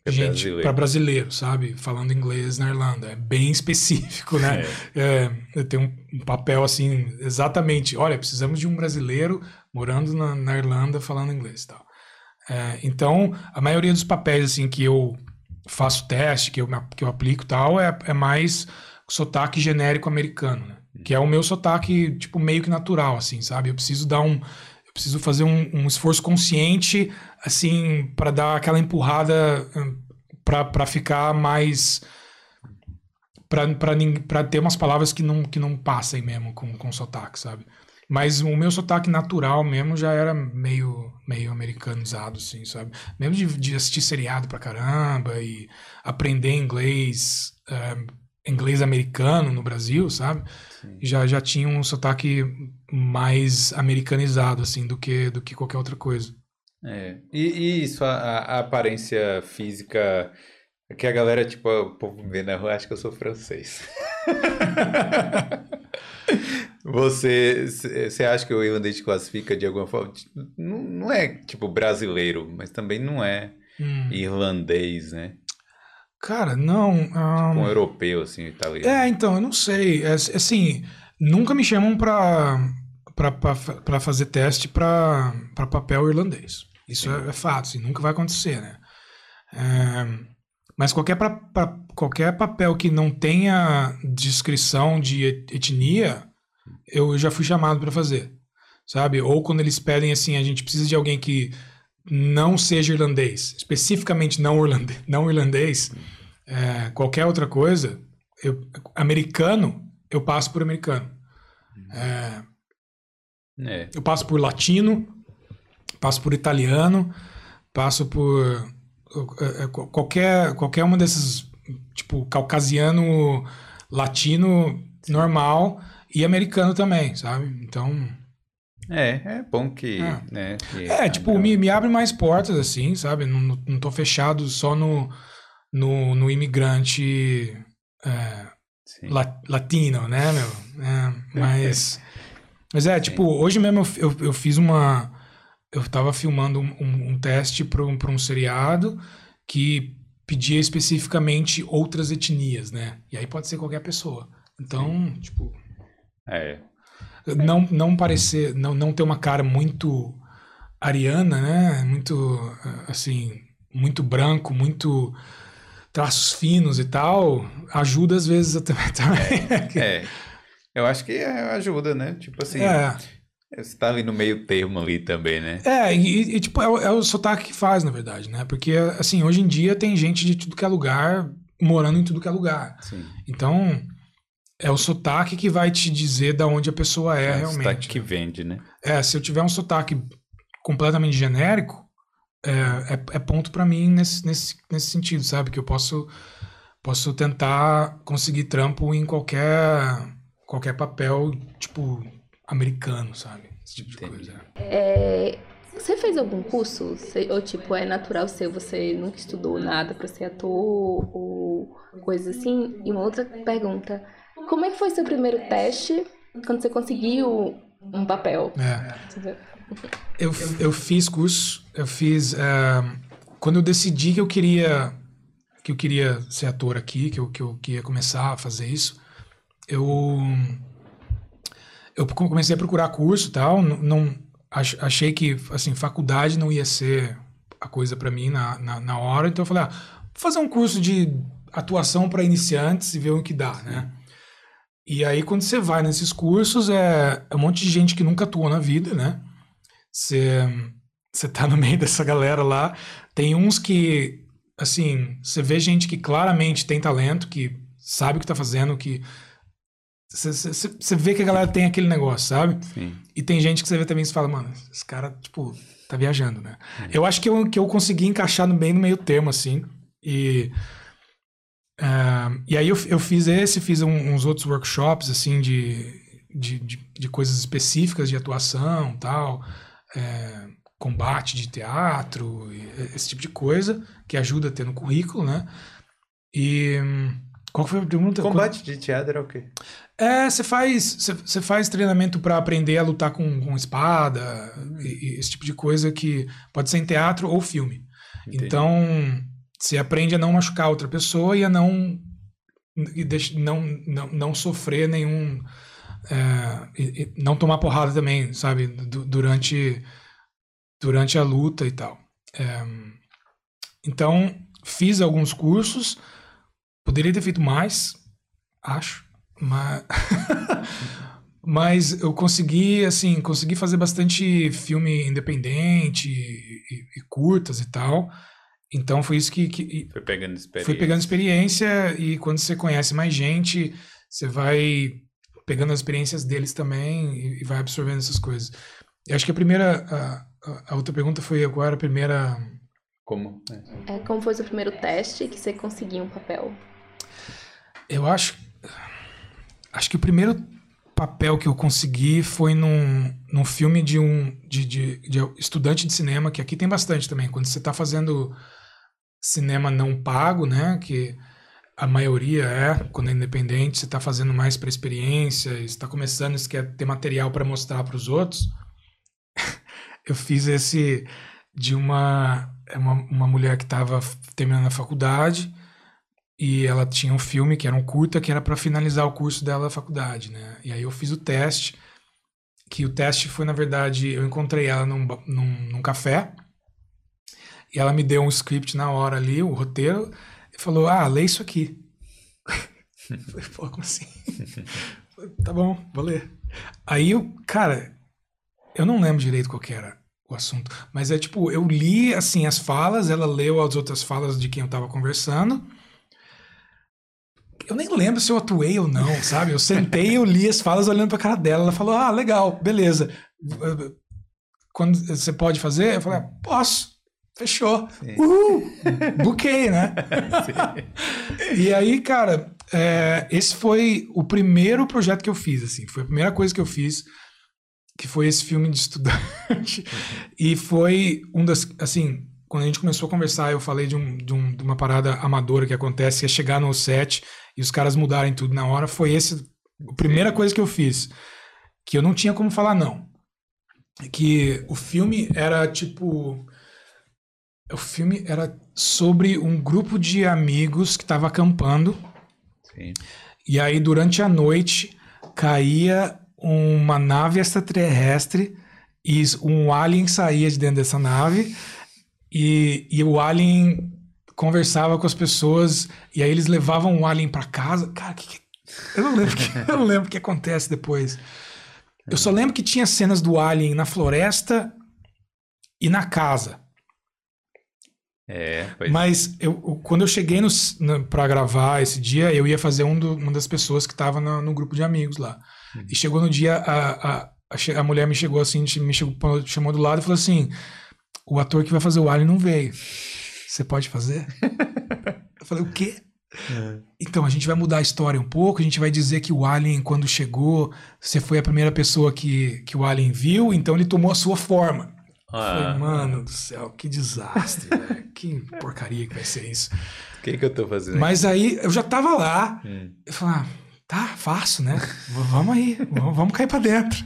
É gente, brasileiro. para brasileiro, sabe? Falando inglês na Irlanda. É bem (laughs) específico, né? É, tem um, um papel assim, exatamente. Olha, precisamos de um brasileiro morando na, na Irlanda falando inglês e tal. É, então, a maioria dos papéis assim que eu faço teste, que eu, que eu aplico e tal, é, é mais sotaque genérico americano, né? Que é o meu sotaque, tipo, meio que natural, assim, sabe? Eu preciso dar um. Eu preciso fazer um, um esforço consciente, assim, para dar aquela empurrada para ficar mais para ter umas palavras que não, que não passem mesmo com, com sotaque, sabe? Mas o meu sotaque natural mesmo já era meio, meio americanizado, assim, sabe? Mesmo de, de assistir seriado pra caramba e aprender inglês, eh, inglês americano no Brasil, sabe? Já, já tinha um sotaque mais americanizado, assim, do que, do que qualquer outra coisa. É. E, e isso, a, a- aparência física, que a galera, tipo, o povo me vê na rua, acha que eu sou francês. (laughs) Você, você acha que o irlandês classifica de alguma forma? Não, não é, tipo, brasileiro, mas também não é Hum. irlandês, né? Cara, não. ah, Um europeu, assim, italiano. É, então, eu não sei. É, assim, nunca me chamam pra, pra fazer teste pra papel irlandês. Isso é, é fato, assim, nunca vai acontecer, né? É, mas qualquer, pra, pra- qualquer papel que não tenha descrição de et- etnia, eu já fui chamado para fazer, sabe? Ou quando eles pedem assim, a gente precisa de alguém que não seja irlandês, especificamente não irlandês, (laughs) não irlandês é, qualquer outra coisa, eu, americano, eu passo por americano. É, É. eu passo por latino, passo por italiano, passo por é, é, qual- qualquer, qualquer uma desses, tipo, caucasiano, latino, normal e americano também, sabe? Então, É, é bom que. É. Né, que é, tipo, me, me abre mais portas, assim, sabe? Não, não, tô fechado só no, no, no imigrante é, latino, né, meu? É, (laughs) mas, mas é, tipo, hoje mesmo eu, eu, eu fiz uma. Eu tava filmando um, um, um teste para um, pra um seriado que pedia especificamente outras etnias, né? E aí pode ser qualquer pessoa. Então, tipo, É. não, não parecer, não, não ter uma cara muito ariana, né? Muito, assim, muito branco, muito traços finos e tal, ajuda às vezes a também. (laughs) também. É. Eu acho que é, ajuda, né? Tipo assim, É, você tá ali no meio termo ali também, né? é e, e, tipo, é, o- é o sotaque que faz, na verdade, né? Porque, assim, hoje em dia tem gente de tudo que é lugar morando em tudo que é lugar. Sim. Então, é o sotaque que vai te dizer da onde a pessoa é, o realmente. sotaque que vende, né? É, se eu tiver um sotaque completamente genérico, é, é, é ponto pra mim nesse, nesse, nesse sentido, sabe? Que eu posso, posso tentar conseguir trampo em qualquer, qualquer papel, tipo, americano, sabe? Esse tipo de Entendi. coisa. É, você fez algum curso? Você- ou tipo, é natural seu, você nunca estudou nada pra ser ator ou coisa assim? E uma outra pergunta, como é que foi seu primeiro teste quando você conseguiu um papel? É. Eu, eu fiz curso, eu fiz. é, quando eu decidi que eu queria que eu queria ser ator aqui, que eu, que eu queria começar a fazer isso, eu eu comecei a procurar curso tal, não, não ach- achei que assim faculdade não ia ser a coisa para mim na, na, na hora, então eu falei, ah, vou fazer um curso de atuação para iniciantes e ver o que dá, né? E aí quando você vai nesses cursos é, é um monte de gente que nunca atuou na vida, né? Você você tá no meio (laughs) dessa galera lá, tem uns que assim, você vê gente que claramente tem talento, que sabe o que tá fazendo, que você- vê que a galera tem aquele negócio, sabe? Sim. E tem gente que você vê também e você fala, mano, esse cara, tipo, tá viajando, né? Eu acho que eu, que eu consegui encaixar no bem no meio termo, assim. E, ah, e aí eu, eu fiz esse, fiz um- uns outros workshops, assim, de, de, de, de coisas específicas de atuação tal. é, combate de teatro, esse tipo de coisa, que ajuda a ter no currículo, né? E... hum, Qual que foi a pergunta? Combate de teatro é o quê? É, você faz, você- faz treinamento pra aprender a lutar com, com espada, e, e esse tipo de coisa que pode ser em teatro ou filme. Entendi. Então, você aprende a não machucar outra pessoa e a não e deixa- não, não, não sofrer nenhum é, e- e não tomar porrada também, sabe, du- durante durante a luta e tal. É, então, fiz alguns cursos, poderia ter feito mais, acho, mas (laughs) mas eu consegui assim consegui fazer bastante filme independente e, e- e curtas e tal então foi isso que, que Foi pegando experiência. fui pegando experiência e quando você conhece mais gente você vai pegando as experiências deles também e, e vai absorvendo essas coisas eu acho que a primeira a, a- outra pergunta foi agora a primeira Como? É. É, como foi seu primeiro teste que você conseguiu um papel? Eu acho. Acho que o primeiro papel que eu consegui foi num, num filme de um de, de, de estudante de cinema, que aqui tem bastante também. Quando você está fazendo cinema não pago, né? Que a maioria é, quando é independente, você está fazendo mais para experiência, está começando, você quer ter material para mostrar para os outros. (laughs) eu fiz esse de uma, é uma, uma mulher que estava terminando a faculdade e ela tinha um filme que era um curta que era para finalizar o curso dela da faculdade, né? E aí eu fiz o teste, que o teste foi na verdade eu encontrei ela num, num, num café e ela me deu um script na hora ali, o roteiro, e falou: "Ah, lê isso aqui". (laughs) Eu falei, Pô, como assim? Tá bom, vou ler. Aí eu, cara, eu não lembro direito qual que era o assunto, mas é tipo, eu li assim as falas, ela leu as outras falas de quem eu tava conversando. Eu nem lembro se eu atuei ou não, sabe? Eu sentei, eu li as falas olhando pra cara dela. Ela falou: Ah, legal, beleza. Quando você pode fazer? Eu falei: ah, Posso. Fechou. Sim. Uhul! Buquei, né? E aí, cara, é, esse foi o primeiro projeto que eu fiz, assim. Foi a primeira coisa que eu fiz, que foi esse filme de estudante. e foi um das, assim, quando a gente começou a conversar, eu falei de, um, de, um, de uma parada amadora que acontece, que é chegar no set e os caras mudarem tudo na hora. Foi esse, a primeira coisa que eu fiz. Que eu não tinha como falar não. Que o filme era tipo... O filme era sobre um grupo de amigos que estava acampando. Sim. E aí, durante a noite, caía uma nave extraterrestre e um alien saía de dentro dessa nave e, e o alien conversava com as pessoas e aí eles levavam o alien para casa. Cara, que, que- eu não lembro que, (laughs) eu não lembro o que acontece depois. Eu só lembro que tinha cenas do alien na floresta e na casa. É, pois Mas eu, quando eu cheguei no, na- pra gravar esse dia, eu ia fazer um do- uma das pessoas que tava no, no grupo de amigos lá. E chegou no dia, a, a, a mulher me chegou assim, me chegou, chamou do lado e falou assim: o ator que vai fazer o Alien não veio. Você pode fazer? (laughs) eu falei, o quê? Então, a gente vai mudar a história um pouco, a gente vai dizer que o Alien, quando chegou, você foi a primeira pessoa que, que o Alien viu, então ele tomou a sua forma. Eu Ah, Falei, mano do céu, que desastre, (laughs) velho. Que porcaria que vai ser isso. o que que eu tô fazendo? Mas aí eu já tava lá. Hum. Eu falei, ah, tá, fácil, né? Vamos aí, vamos, cair pra dentro.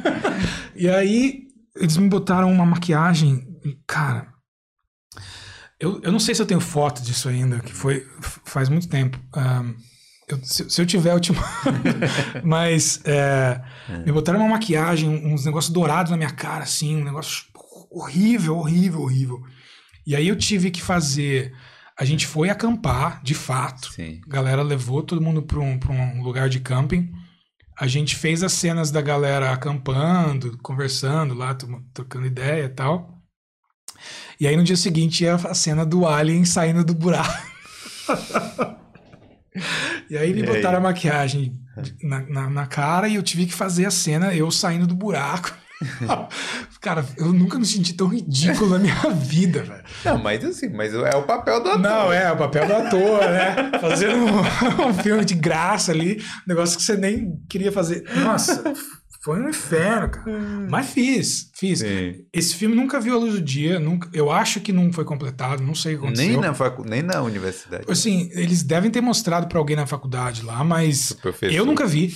(laughs) e aí eles me botaram uma maquiagem, cara. Eu, eu não sei se eu tenho foto disso ainda, que foi faz muito tempo. Ahn, eu- se, se eu tiver, eu te. (laughs) Mas é, me botaram uma maquiagem, uns negócios dourados na minha cara, assim, um negócio horrível, horrível, horrível. E aí eu tive que fazer. A gente foi acampar, de fato. Sim. A galera levou todo mundo para um, pra um lugar de camping. A gente fez as cenas da galera acampando, conversando lá, trocando ideia e tal. E aí no dia seguinte ia a cena do Alien saindo do buraco. (laughs) e aí me E aí? botaram a maquiagem na, na, na cara e eu tive que fazer a cena eu saindo do buraco. (laughs) Cara, eu nunca me senti tão ridículo na minha vida, velho. Não, mas assim, mas é o papel do ator. Não, é, o papel do ator, né? Fazendo um, (laughs) um filme de graça ali, um negócio que você nem queria fazer. Nossa, foi um inferno, cara. Mas fiz, fiz. Sim. Esse filme nunca viu a luz do dia, nunca, eu acho que não foi completado, não sei o que aconteceu. Nem na, facu... nem na universidade. Assim, eles devem ter mostrado pra alguém na faculdade lá, mas eu nunca vi.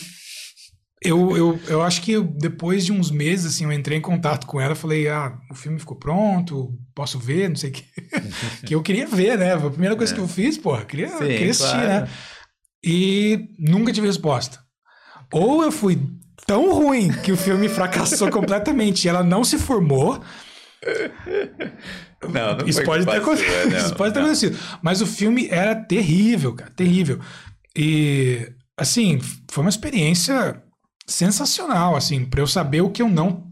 Eu, eu, eu acho que eu- depois de uns meses, assim, eu entrei em contato com ela, falei, ah, o filme ficou pronto, posso ver, não sei o que. (laughs) que eu queria ver, né? Foi a primeira coisa que eu fiz, porra, queria, Sim, queria assistir, claro. né? E nunca tive resposta. Ou eu fui tão ruim que o filme fracassou (laughs) completamente e ela não se formou, Não, não isso pode, ter não, Isso pode ter acontecido. Mas o filme era terrível, cara. Terrível. E, assim, foi uma experiência sensacional, assim, pra eu saber o que eu não,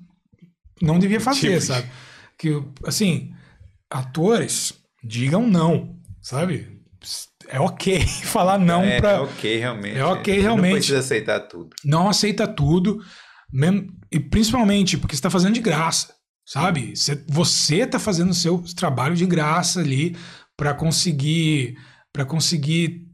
não devia fazer, Tipo sabe? Que, assim, atores, digam não, sabe? É ok (laughs) falar não é, pra. é ok, realmente. É ok, realmente. Não precisa aceitar tudo. não aceita tudo, mesmo, e principalmente porque você está fazendo de graça, sabe? Você, você tá fazendo o seu trabalho de graça ali para conseguir para conseguir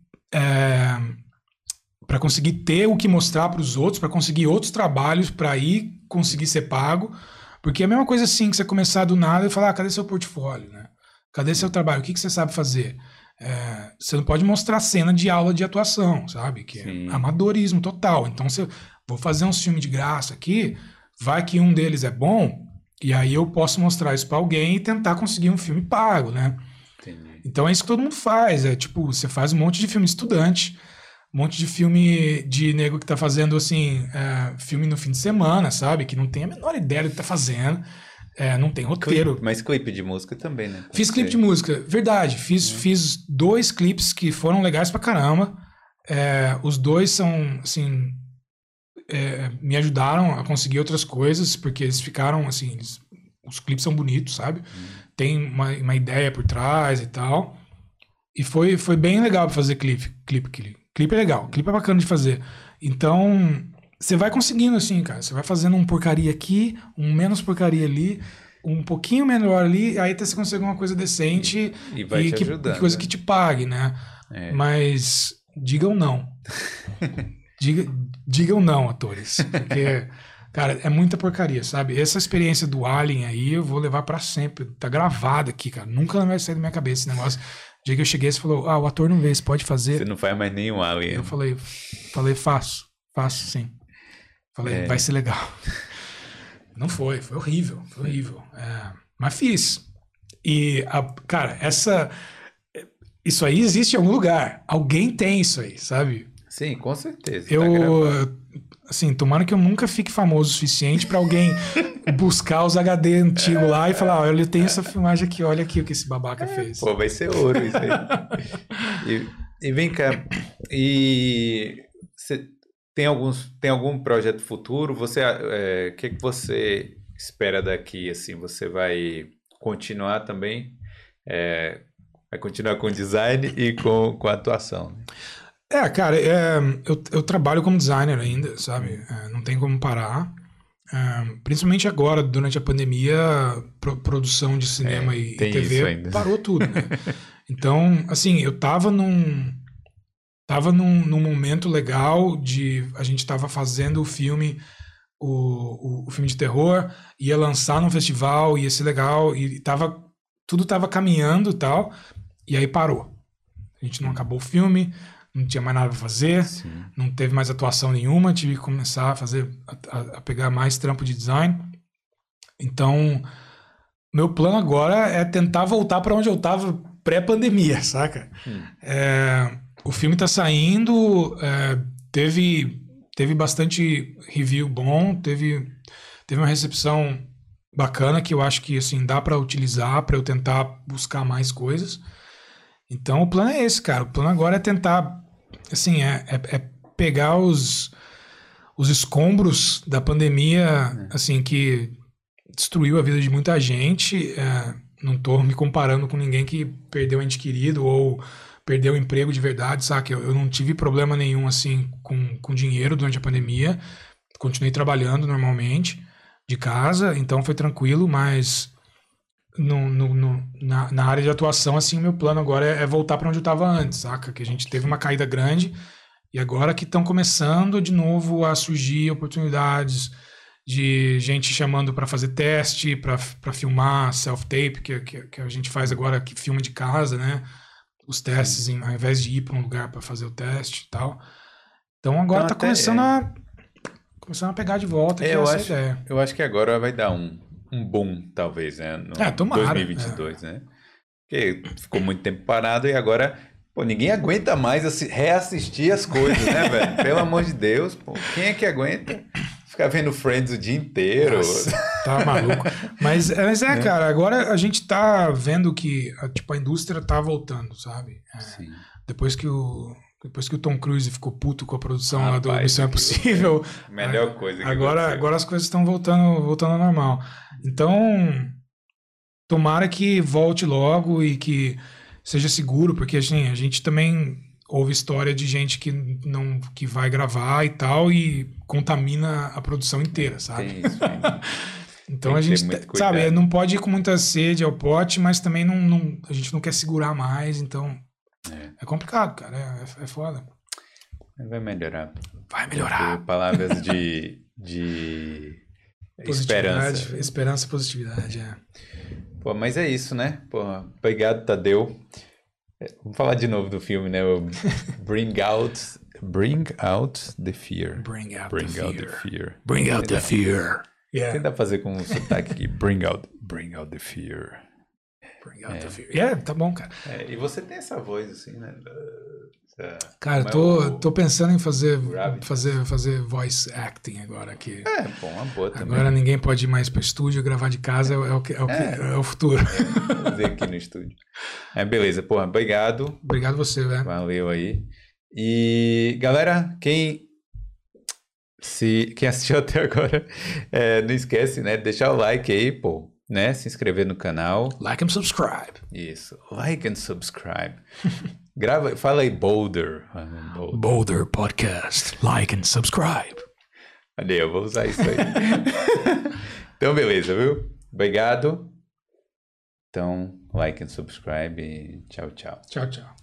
para conseguir ter o que mostrar para os outros, para conseguir outros trabalhos para aí conseguir ser pago, porque é a mesma coisa assim que você começar do nada e falar, ah, cadê seu portfólio, né? Cadê seu trabalho? O que, que você sabe fazer? É, você não pode mostrar cena de aula de atuação, sabe? Que Sim. é amadorismo total. Então, se eu vou fazer uns filmes de graça aqui, vai que um deles é bom, e aí eu posso mostrar isso para alguém e tentar conseguir um filme pago, né? Entendi. Então é isso que todo mundo faz. É tipo, você faz um monte de filme estudante, um monte de filme de nego que tá fazendo assim, é, filme no fim de semana, sabe? Que não tem a menor ideia do que tá fazendo. É, não tem roteiro. Mas clipe de música também, né? Fiz clipe de música, verdade. Fiz, fiz dois clipes que foram legais pra caramba. É, os dois são, assim, é, me ajudaram a conseguir outras coisas, porque eles ficaram, assim, eles- os clipes são bonitos, sabe? Tem uma, uma ideia por trás e tal. E foi, foi bem legal pra fazer clipe, clipe, clipe. Clipe é legal, clipe é bacana de fazer. Então, você vai conseguindo assim, cara. Você vai fazendo um porcaria aqui, um menos porcaria ali, um pouquinho melhor ali, aí até você consegue uma coisa decente E vai te que, ajudando, que coisa né? que te pague, né? É. Mas digam não. (laughs) Diga, digam não, atores. Porque, cara, é muita porcaria, sabe? Essa experiência do Alien aí eu vou levar pra sempre. Tá gravado aqui, cara. Nunca vai sair da minha cabeça esse negócio. O dia que eu cheguei, você falou: Ah, o ator não vê, você pode fazer. Você não faz mais nenhum Alien. Eu falei, falei, faço, faço sim. Falei, É. vai ser legal. (laughs) Não foi, foi horrível, foi horrível. É, mas fiz. E, a- cara, essa. Isso aí existe em algum lugar. Alguém tem isso aí, sabe? Sim, com certeza. tá. Eu. Assim, tomara que eu nunca fique famoso o suficiente pra alguém (laughs) buscar os HD antigos lá e falar: olha, eu tenho essa filmagem aqui, olha aqui o que esse babaca fez. Pô, vai ser ouro isso aí. (laughs) e, e vem cá, e tem alguns tem algum projeto futuro? Você é, o que que você espera daqui assim? Você vai continuar também? É, vai continuar com design e com, com atuação? né? É, cara, é, eu, eu trabalho como designer ainda, sabe? É, não tem como parar. É, principalmente agora, durante a pandemia, pro- produção de cinema É, e, TV parou tudo, né? (laughs) Então, assim, eu tava num. Tava num, num momento legal de. A gente tava fazendo o filme, o, o, o filme de terror, ia lançar num festival, ia ser legal, e tava. Tudo tava caminhando e tal, e aí parou. A gente não acabou o filme, não tinha mais nada pra fazer, Sim. não teve mais atuação nenhuma, tive que começar a fazer, a, a- pegar mais trampo de design. Então, meu plano agora é tentar voltar para onde eu tava pré-pandemia, (laughs) saca? Hum. É, o filme tá saindo, é, teve, teve bastante review bom, teve, teve uma recepção bacana que eu acho que assim dá para utilizar para eu tentar buscar mais coisas. Então o plano é esse, cara. O plano agora é tentar, assim, é, é, é pegar os, os escombros da pandemia, assim, que destruiu a vida de muita gente. É, não tô me comparando com ninguém que perdeu ente querido ou perdeu o emprego de verdade, sabe? Eu, eu não tive problema nenhum, assim, com, com dinheiro durante a pandemia. Continuei trabalhando normalmente de casa, então foi tranquilo, mas no, no- no- na, na área de atuação, assim, meu plano agora é, é voltar para onde eu estava antes, saca? Que a gente teve uma caída grande e agora que estão começando de novo a surgir oportunidades de gente chamando para fazer teste, para filmar self-tape, que, que, que a gente faz agora, que filma de casa, né? Os testes, em- ao invés de ir para um lugar para fazer o teste e tal. Então agora Então, tá até- começando a começando a pegar de volta, É, é eu acho- ideia. Eu acho que agora vai dar um, um boom, talvez, né? No É, tomara, 2022, né? Porque ficou muito tempo parado e agora, pô, ninguém aguenta mais assi- reassistir as coisas, né, velho? (laughs) Pelo amor de Deus, pô. Quem é que aguenta ficar vendo Friends o dia inteiro? Tá maluco. Mas, é, mas é, cara, agora a gente tá vendo que a, tipo, a indústria tá voltando, sabe? É, Sim. depois que o depois que o Tom Cruise ficou puto com a produção lá do Missão Impossível, Melhor coisa que agora, aconteceu. agora as coisas estão voltando, voltando ao normal. Então, tomara que volte logo e que seja seguro, porque assim, a gente também ouve história de gente que não que vai gravar e tal e contamina a produção inteira, sabe? Tem isso. (laughs) Então a gente, sabe, não pode ir com muita sede ao pote, mas também não, não- a gente não quer segurar mais, então é, complicado, cara, é, é foda. Mas Vai melhorar. Vai melhorar. Por Palavras de, de (laughs) esperança. Esperança e positividade, é. Pô, mas é isso, né? Pô, obrigado, Tadeu. É, Vamos falar de novo do filme, né? O Bring Out, Bring Out the Fear. Bring out Bring the Out fear. the Fear. Bring out the fear. Yeah, Tenta fazer com um sotaque aqui. (laughs) Bring Out, Bring Out the Fear. bring out the fear. Yeah, tá bom, cara. É, e você tem essa voz assim, né? Essa- Cara, é tô, o- tô pensando em fazer, Gravity. fazer, fazer voice acting agora que É, bom, uma boa também. agora ninguém pode ir mais pro estúdio gravar de casa, é o, é o, que- é o, que- É. é o futuro. fazer aqui no estúdio. É, beleza, porra, obrigado. Obrigado você, velho. Valeu aí. E galera, quem Se quem assistiu (laughs) até agora, é, não esquece, né? Deixar o like aí, pô, né? Se inscrever no canal. Like and subscribe. Isso. Like and subscribe. (laughs) Grava, fala aí Boulder. Boulder. Boulder Podcast. Like and subscribe. Olha, eu vou usar isso aí. (laughs) então, beleza, viu? Obrigado. Então, like and subscribe tchau, tchau. Tchau, tchau.